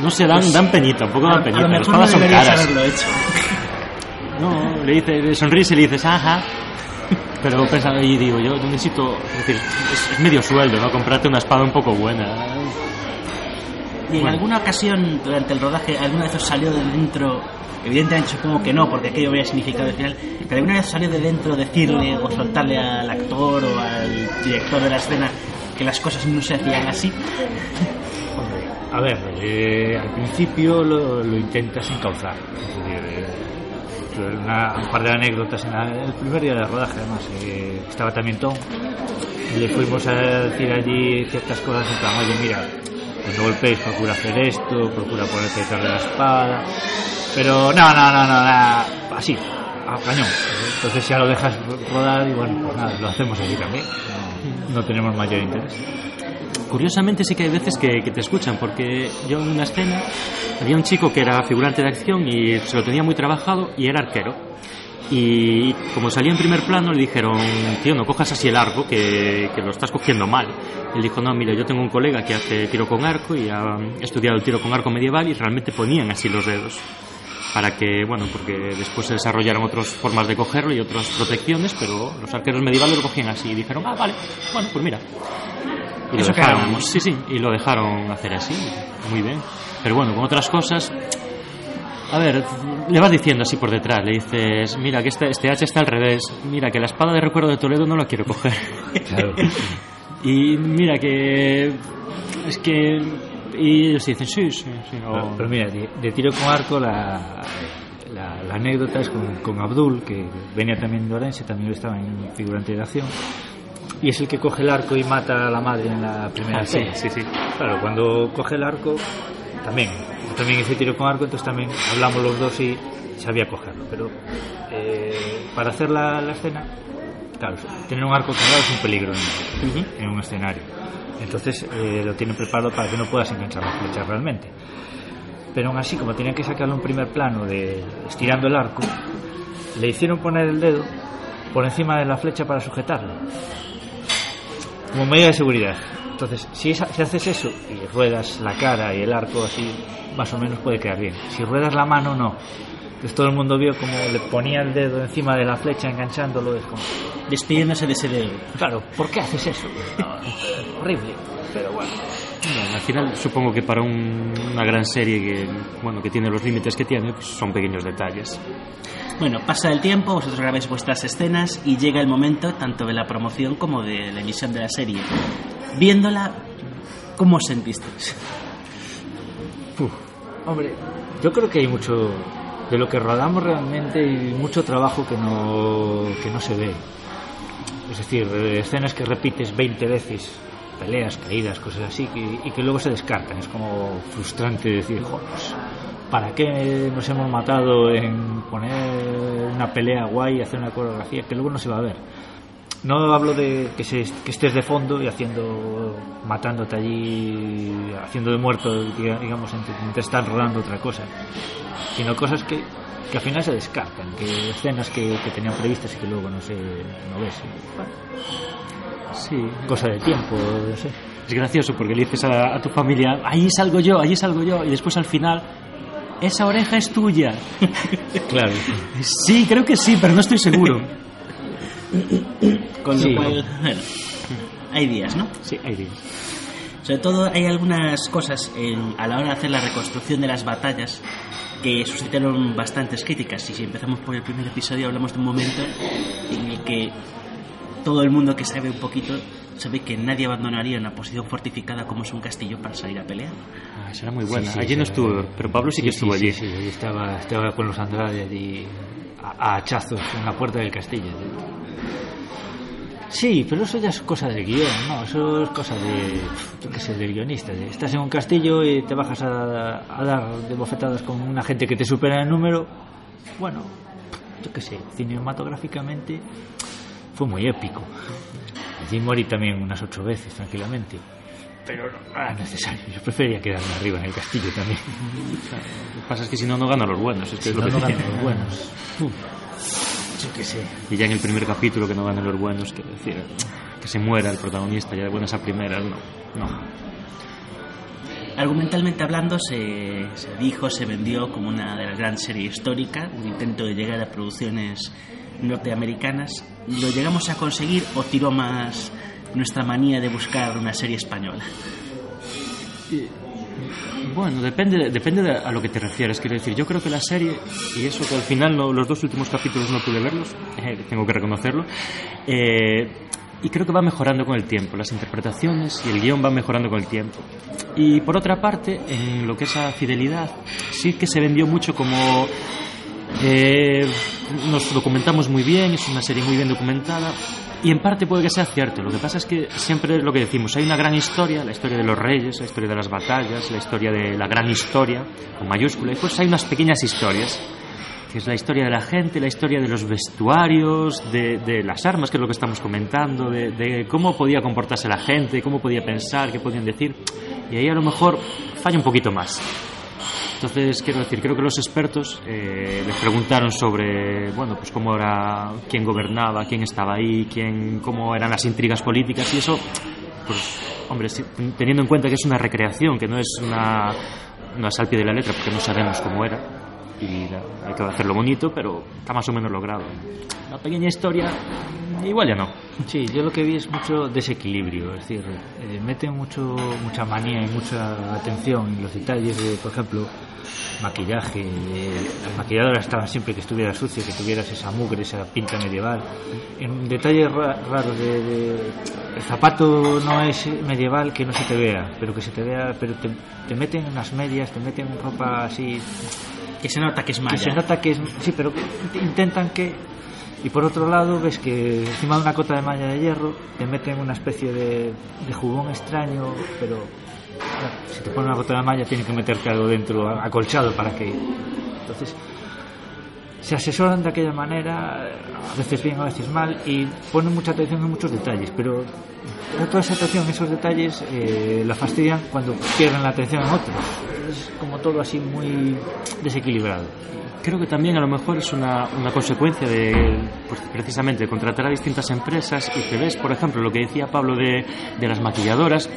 No sé, dan, dan penita, un poco dan penita. Las mejor no espadas son caras. hecho. No, le dice, le sonríes y le dices, ajá. Pero pensando y digo, yo necesito, es decir, es medio sueldo, ¿no? Comprarte una espada un poco buena. Y en Bueno. alguna ocasión durante el rodaje, alguna vez os salió de dentro, evidentemente supongo que no, porque aquello había significado al final, pero alguna vez os salió de dentro decirle o soltarle al actor o al director de la escena que las cosas no se hacían así. A ver, eh, al principio lo, lo intentas encauzar. Es decir, eh, una- un par de anécdotas en la- el primer día de rodaje, además. eh, estaba también Tom. Y le fuimos a decir allí ciertas cosas en plan, oye, mira, cuando golpees procura hacer esto, procura ponerte detrás de la espada. Pero no, no, no, no, nada, así, a cañón. Entonces ya lo dejas rodar y bueno, pues nada, lo hacemos así también. No, no tenemos mayor interés. Curiosamente sí que hay veces que, que te escuchan, porque yo en una escena había un chico que era figurante de acción y se lo tenía muy trabajado y era arquero. Y como salía en primer plano le dijeron, tío, no cojas así el arco, que, que lo estás cogiendo mal. Él dijo, no, mira, yo tengo un colega que hace tiro con arco y ha estudiado el tiro con arco medieval y realmente ponían así los dedos. Para que, bueno, porque después se desarrollaron otras formas de cogerlo y otras protecciones, pero los arqueros medievales lo cogían así y dijeron, ah, vale, bueno, pues mira. Y lo Eso que dejaron, sí, sí, y lo dejaron hacer así, muy bien. Pero bueno, con otras cosas, a ver, le vas diciendo así por detrás, le dices, mira que este, este hacha está al revés, mira que la espada de recuerdo de Toledo no la quiero coger. Claro. y mira que es que y ellos dicen, sí, sí, sí. o- Pero, pero mira, de, de tiro con arco la, la, la anécdota es con, con Abdul, que venía también de Orense, también estaba en figurante de acción, y es el que coge el arco y mata a la madre en la primera Ah, sí, sí, sí. Claro, cuando coge el arco, también, también hice tiro con arco, entonces también hablamos los dos y sabía cogerlo, pero eh, para hacer la, la escena, claro, tener un arco cargado es un peligro en, en un escenario. Entonces eh, lo tienen preparado para que no puedas enganchar la flecha realmente. Pero aún así, como tenían que sacarlo en primer plano de estirando el arco, le hicieron poner el dedo por encima de la flecha para sujetarlo. Como medida de seguridad. Entonces, si, esa- si haces eso y ruedas la cara y el arco así, más o menos puede quedar bien. Si ruedas la mano, no. Entonces todo el mundo vio como le ponía el dedo encima de la flecha enganchándolo. Es como, Despidiéndose de ese dedo. claro, ¿por qué haces eso? No, horrible. Pero bueno. Bueno, al final supongo que para un- una gran serie que bueno que tiene los límites que tiene pues son pequeños detalles Bueno, pasa el tiempo, vosotros grabáis vuestras escenas y llega el momento tanto de la promoción como de la emisión de la serie. Viéndola, ¿cómo os sentisteis? Hombre, yo creo que hay mucho de lo que rodamos realmente y mucho trabajo que no, que no se ve. Es decir, eh, escenas que repites 20 veces, peleas, caídas, cosas así, que- y que luego se descartan. Es como frustrante decir, "Joder, pues, ¿para qué nos hemos matado en poner una pelea guay y hacer una coreografía que luego no se va a ver? No hablo de que, se- que estés de fondo y haciendo, matándote allí, haciendo de muerto, diga- digamos, mientras están rodando otra cosa, sino cosas que, que al final se descartan, que escenas que, que tenían previstas y que luego no se no ves. Bueno, sí cosa de tiempo, no sé. es gracioso porque le dices a, a tu familia ahí salgo yo allí salgo yo y después al final esa oreja es tuya Claro. sí creo que sí pero no estoy seguro Con Sí. lo cual, bueno, hay días, ¿no? Sí, hay días. Sobre todo hay algunas cosas en- a la hora de hacer la reconstrucción de las batallas que suscitaron bastantes críticas. Y si empezamos por el primer episodio, hablamos de un momento en el que todo el mundo que sabe un poquito sabe que nadie abandonaría una posición fortificada como es un castillo para salir a pelear. Ah, será muy buena Sí, sí, allí no sí. estuvo pero Pablo sí, que estuvo sí, allí Sí, sí, estaba, estaba con los Andrade allí a, a hachazos en la puerta del castillo. Sí, pero eso ya es cosa del guion, ¿no? Eso es cosa de, yo qué sé, del guionista. de- estás en un castillo y te bajas a, a dar de bofetadas con una gente que te supera en número. Bueno, yo qué sé, cinematográficamente fue muy épico. Allí morí también unas ocho veces, tranquilamente. Pero no, no era necesario. Yo prefería quedarme arriba en el castillo también. Lo que pasa es que si no, no ganan los buenos. Es que Si es no, lo que no ganan los buenos. Uf, yo qué sé. Y ya en el primer capítulo que no ganan los buenos, que decir, que se muera el protagonista ya de buenas a primeras, no. no. Argumentalmente hablando, se, se dijo, se vendió como una de las grandes series históricas, un intento de llegar a producciones norteamericanas. ¿Lo llegamos a conseguir o tiró más nuestra manía de buscar una serie española? Bueno, depende, depende de a lo que te refieres. Quiero decir, yo creo que la serie, y eso que al final no- los dos últimos capítulos no pude verlos, eh, tengo que reconocerlo, eh, y creo que va mejorando con el tiempo. Las interpretaciones y el guion van mejorando con el tiempo. Y por otra parte, en lo que es a fidelidad, sí que se vendió mucho como eh, nos documentamos muy bien, es una serie muy bien documentada y en parte puede que sea cierto. Lo que pasa es que siempre es lo que decimos, hay una gran historia, la historia de los reyes, la historia de las batallas, la historia de la gran historia, con mayúscula, y pues hay unas pequeñas historias, que es la historia de la gente, la historia de los vestuarios, de, de las armas, que es lo que estamos comentando, de, de cómo podía comportarse la gente, cómo podía pensar, qué podían decir, y ahí a lo mejor falla un poquito más. Entonces, quiero decir, creo que los expertos eh, les preguntaron sobre, bueno, pues cómo era, quién gobernaba, quién estaba ahí, quién, cómo eran las intrigas políticas y eso, pues, hombre, teniendo en cuenta que es una recreación, que no es una, no es al pie de la letra, porque no sabemos cómo era y la- hay que hacerlo bonito, pero está más o menos logrado. Una pequeña historia, igual ya no. Sí, yo lo que vi es mucho desequilibrio, es decir, eh, meten mucho, mucha manía y mucha atención en los detalles de, por ejemplo, maquillaje. eh, las maquilladoras estaban siempre que estuviera sucio, que tuvieras esa mugre, esa pinta medieval. En detalles ra- raros de, de- el zapato no es medieval que no se te vea, pero que se te vea, pero te, te meten unas medias, te meten ropa así Que se nota que es que se nota que es sí pero que intentan que y por otro lado ves que encima de una cota de malla de hierro te meten una especie de, de jugón extraño pero claro, si te ponen una cota de malla tiene que meterte algo dentro acolchado para que entonces se asesoran de aquella manera a veces bien a veces mal y ponen mucha atención en muchos detalles pero toda esa atención esos detalles eh, la fastidian cuando pierden la atención en otros. Es como todo así muy desequilibrado. Creo que también a lo mejor es una, una consecuencia de pues, precisamente contratar a distintas empresas y que ves, por ejemplo, lo que decía Pablo de, de las maquilladoras,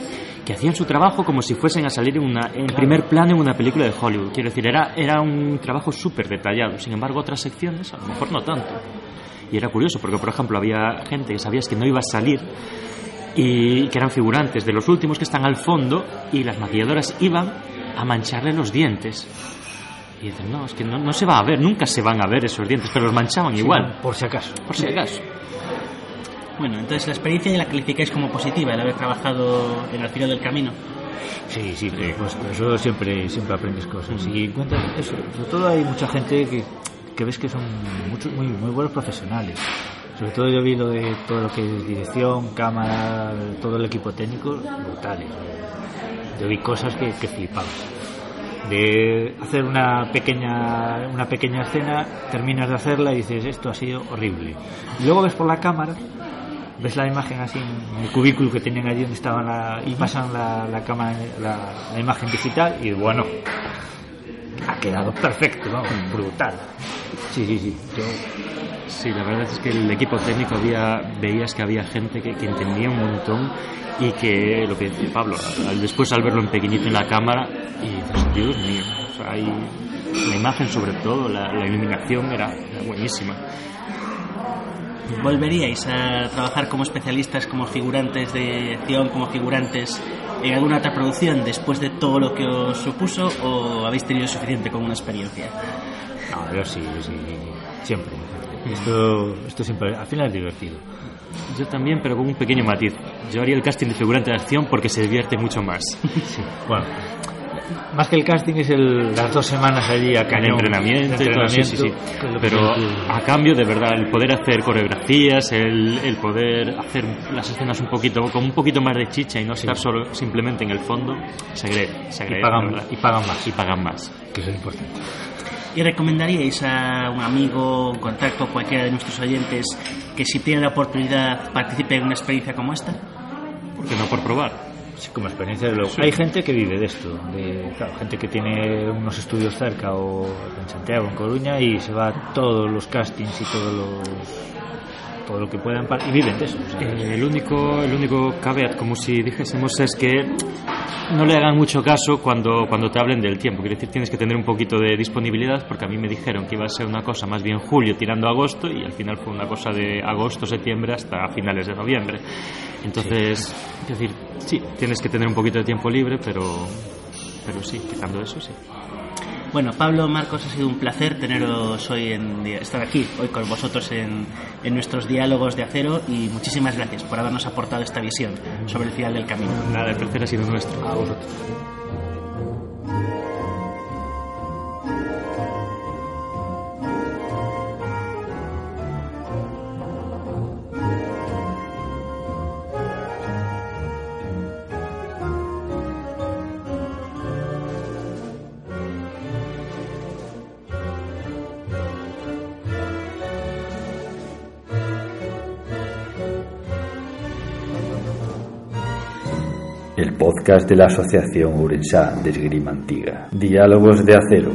que hacían su trabajo como si fuesen a salir en, una, en primer plano en una película de Hollywood. Quiero decir, era, era un trabajo súper detallado. Sin embargo, otras secciones a lo mejor no tanto. Y era curioso porque, por ejemplo, había gente que sabías que no iba a salir y que eran figurantes de los últimos que están al fondo y las maquilladoras iban a mancharle los dientes. Y dicen, no, es que no, no se va a ver, nunca se van a ver esos dientes, pero los manchaban Sí, igual. por si acaso. Por si acaso. Bueno, entonces la experiencia ya la calificáis como positiva, el haber trabajado en el filo del camino. Sí, sí, por eso siempre, siempre aprendes cosas. Y encuentras eso. Sobre todo hay mucha gente que, que ves que son muchos, muy, muy buenos profesionales. Sobre todo yo vi lo de todo lo que es dirección, cámara, todo el equipo técnico, brutales. Yo vi cosas que, que. De hacer una pequeña, una pequeña escena, terminas de hacerla y dices, esto ha sido horrible. Y luego ves por la cámara ves la imagen así en el cubículo que tenían allí donde estaban la, y pasan la, la cámara la, la imagen digital y bueno ha quedado perfecto vamos, brutal. Sí sí sí. Yo Sí, la verdad es que el equipo técnico había, veías que había gente que, que entendía un montón y que, lo que decía Pablo, al- después al verlo en pequeñito en la cámara, y Dios mío, o sea, hay, la imagen sobre todo, la, la iluminación era, era buenísima. ¿Volveríais a trabajar como especialistas, como figurantes de acción, como figurantes en alguna otra producción después de todo lo que os supuso o habéis tenido suficiente con una experiencia? no yo sí yo sí siempre esto esto siempre al final es divertido Yo también, pero con un pequeño matiz. Yo haría el casting de figurante de acción porque se divierte mucho más. bueno más que el casting es el, las dos semanas allí a En cañón entrenamiento, y todo, sí, sí, Pero a cambio, de verdad, el poder hacer coreografías, el, el poder hacer las escenas un poquito con un poquito más de chicha y no estar solo simplemente en el fondo, se agrede, se agrede, pagan- y pagan más. Y pagan más. que es importante ¿Y recomendaríais a un amigo, un contacto, cualquiera de nuestros oyentes, que si tiene la oportunidad participe en una experiencia como esta? Porque no por probar. Sí, como experiencia de lo... Hay gente que vive de esto, de, claro, gente que tiene unos estudios cerca o en Santiago, en Coruña y se va a todos los castings y todos los todo lo que puedan y viven de eso. o sea, Eh, el único el único caveat, como si dijésemos, es que no le hagan mucho caso cuando, cuando te hablen del tiempo. Quiere decir, tienes que tener un poquito de disponibilidad, porque a mí me dijeron que iba a ser una cosa más bien julio tirando a agosto, y al final fue una cosa de agosto, septiembre hasta finales de noviembre. Entonces, es decir, sí, tienes que tener un poquito de tiempo libre, pero, pero sí, quitando eso, sí. Bueno, Pablo, Marcos, ha sido un placer teneros hoy en estar aquí hoy con vosotros en, en nuestros diálogos de acero y muchísimas gracias por habernos aportado esta visión sobre el final del camino. Nada, el placer ha sido nuestro. a vosotros. El podcast de la Asociación Urensá de Esgrima Antiga. Diálogos de Acero.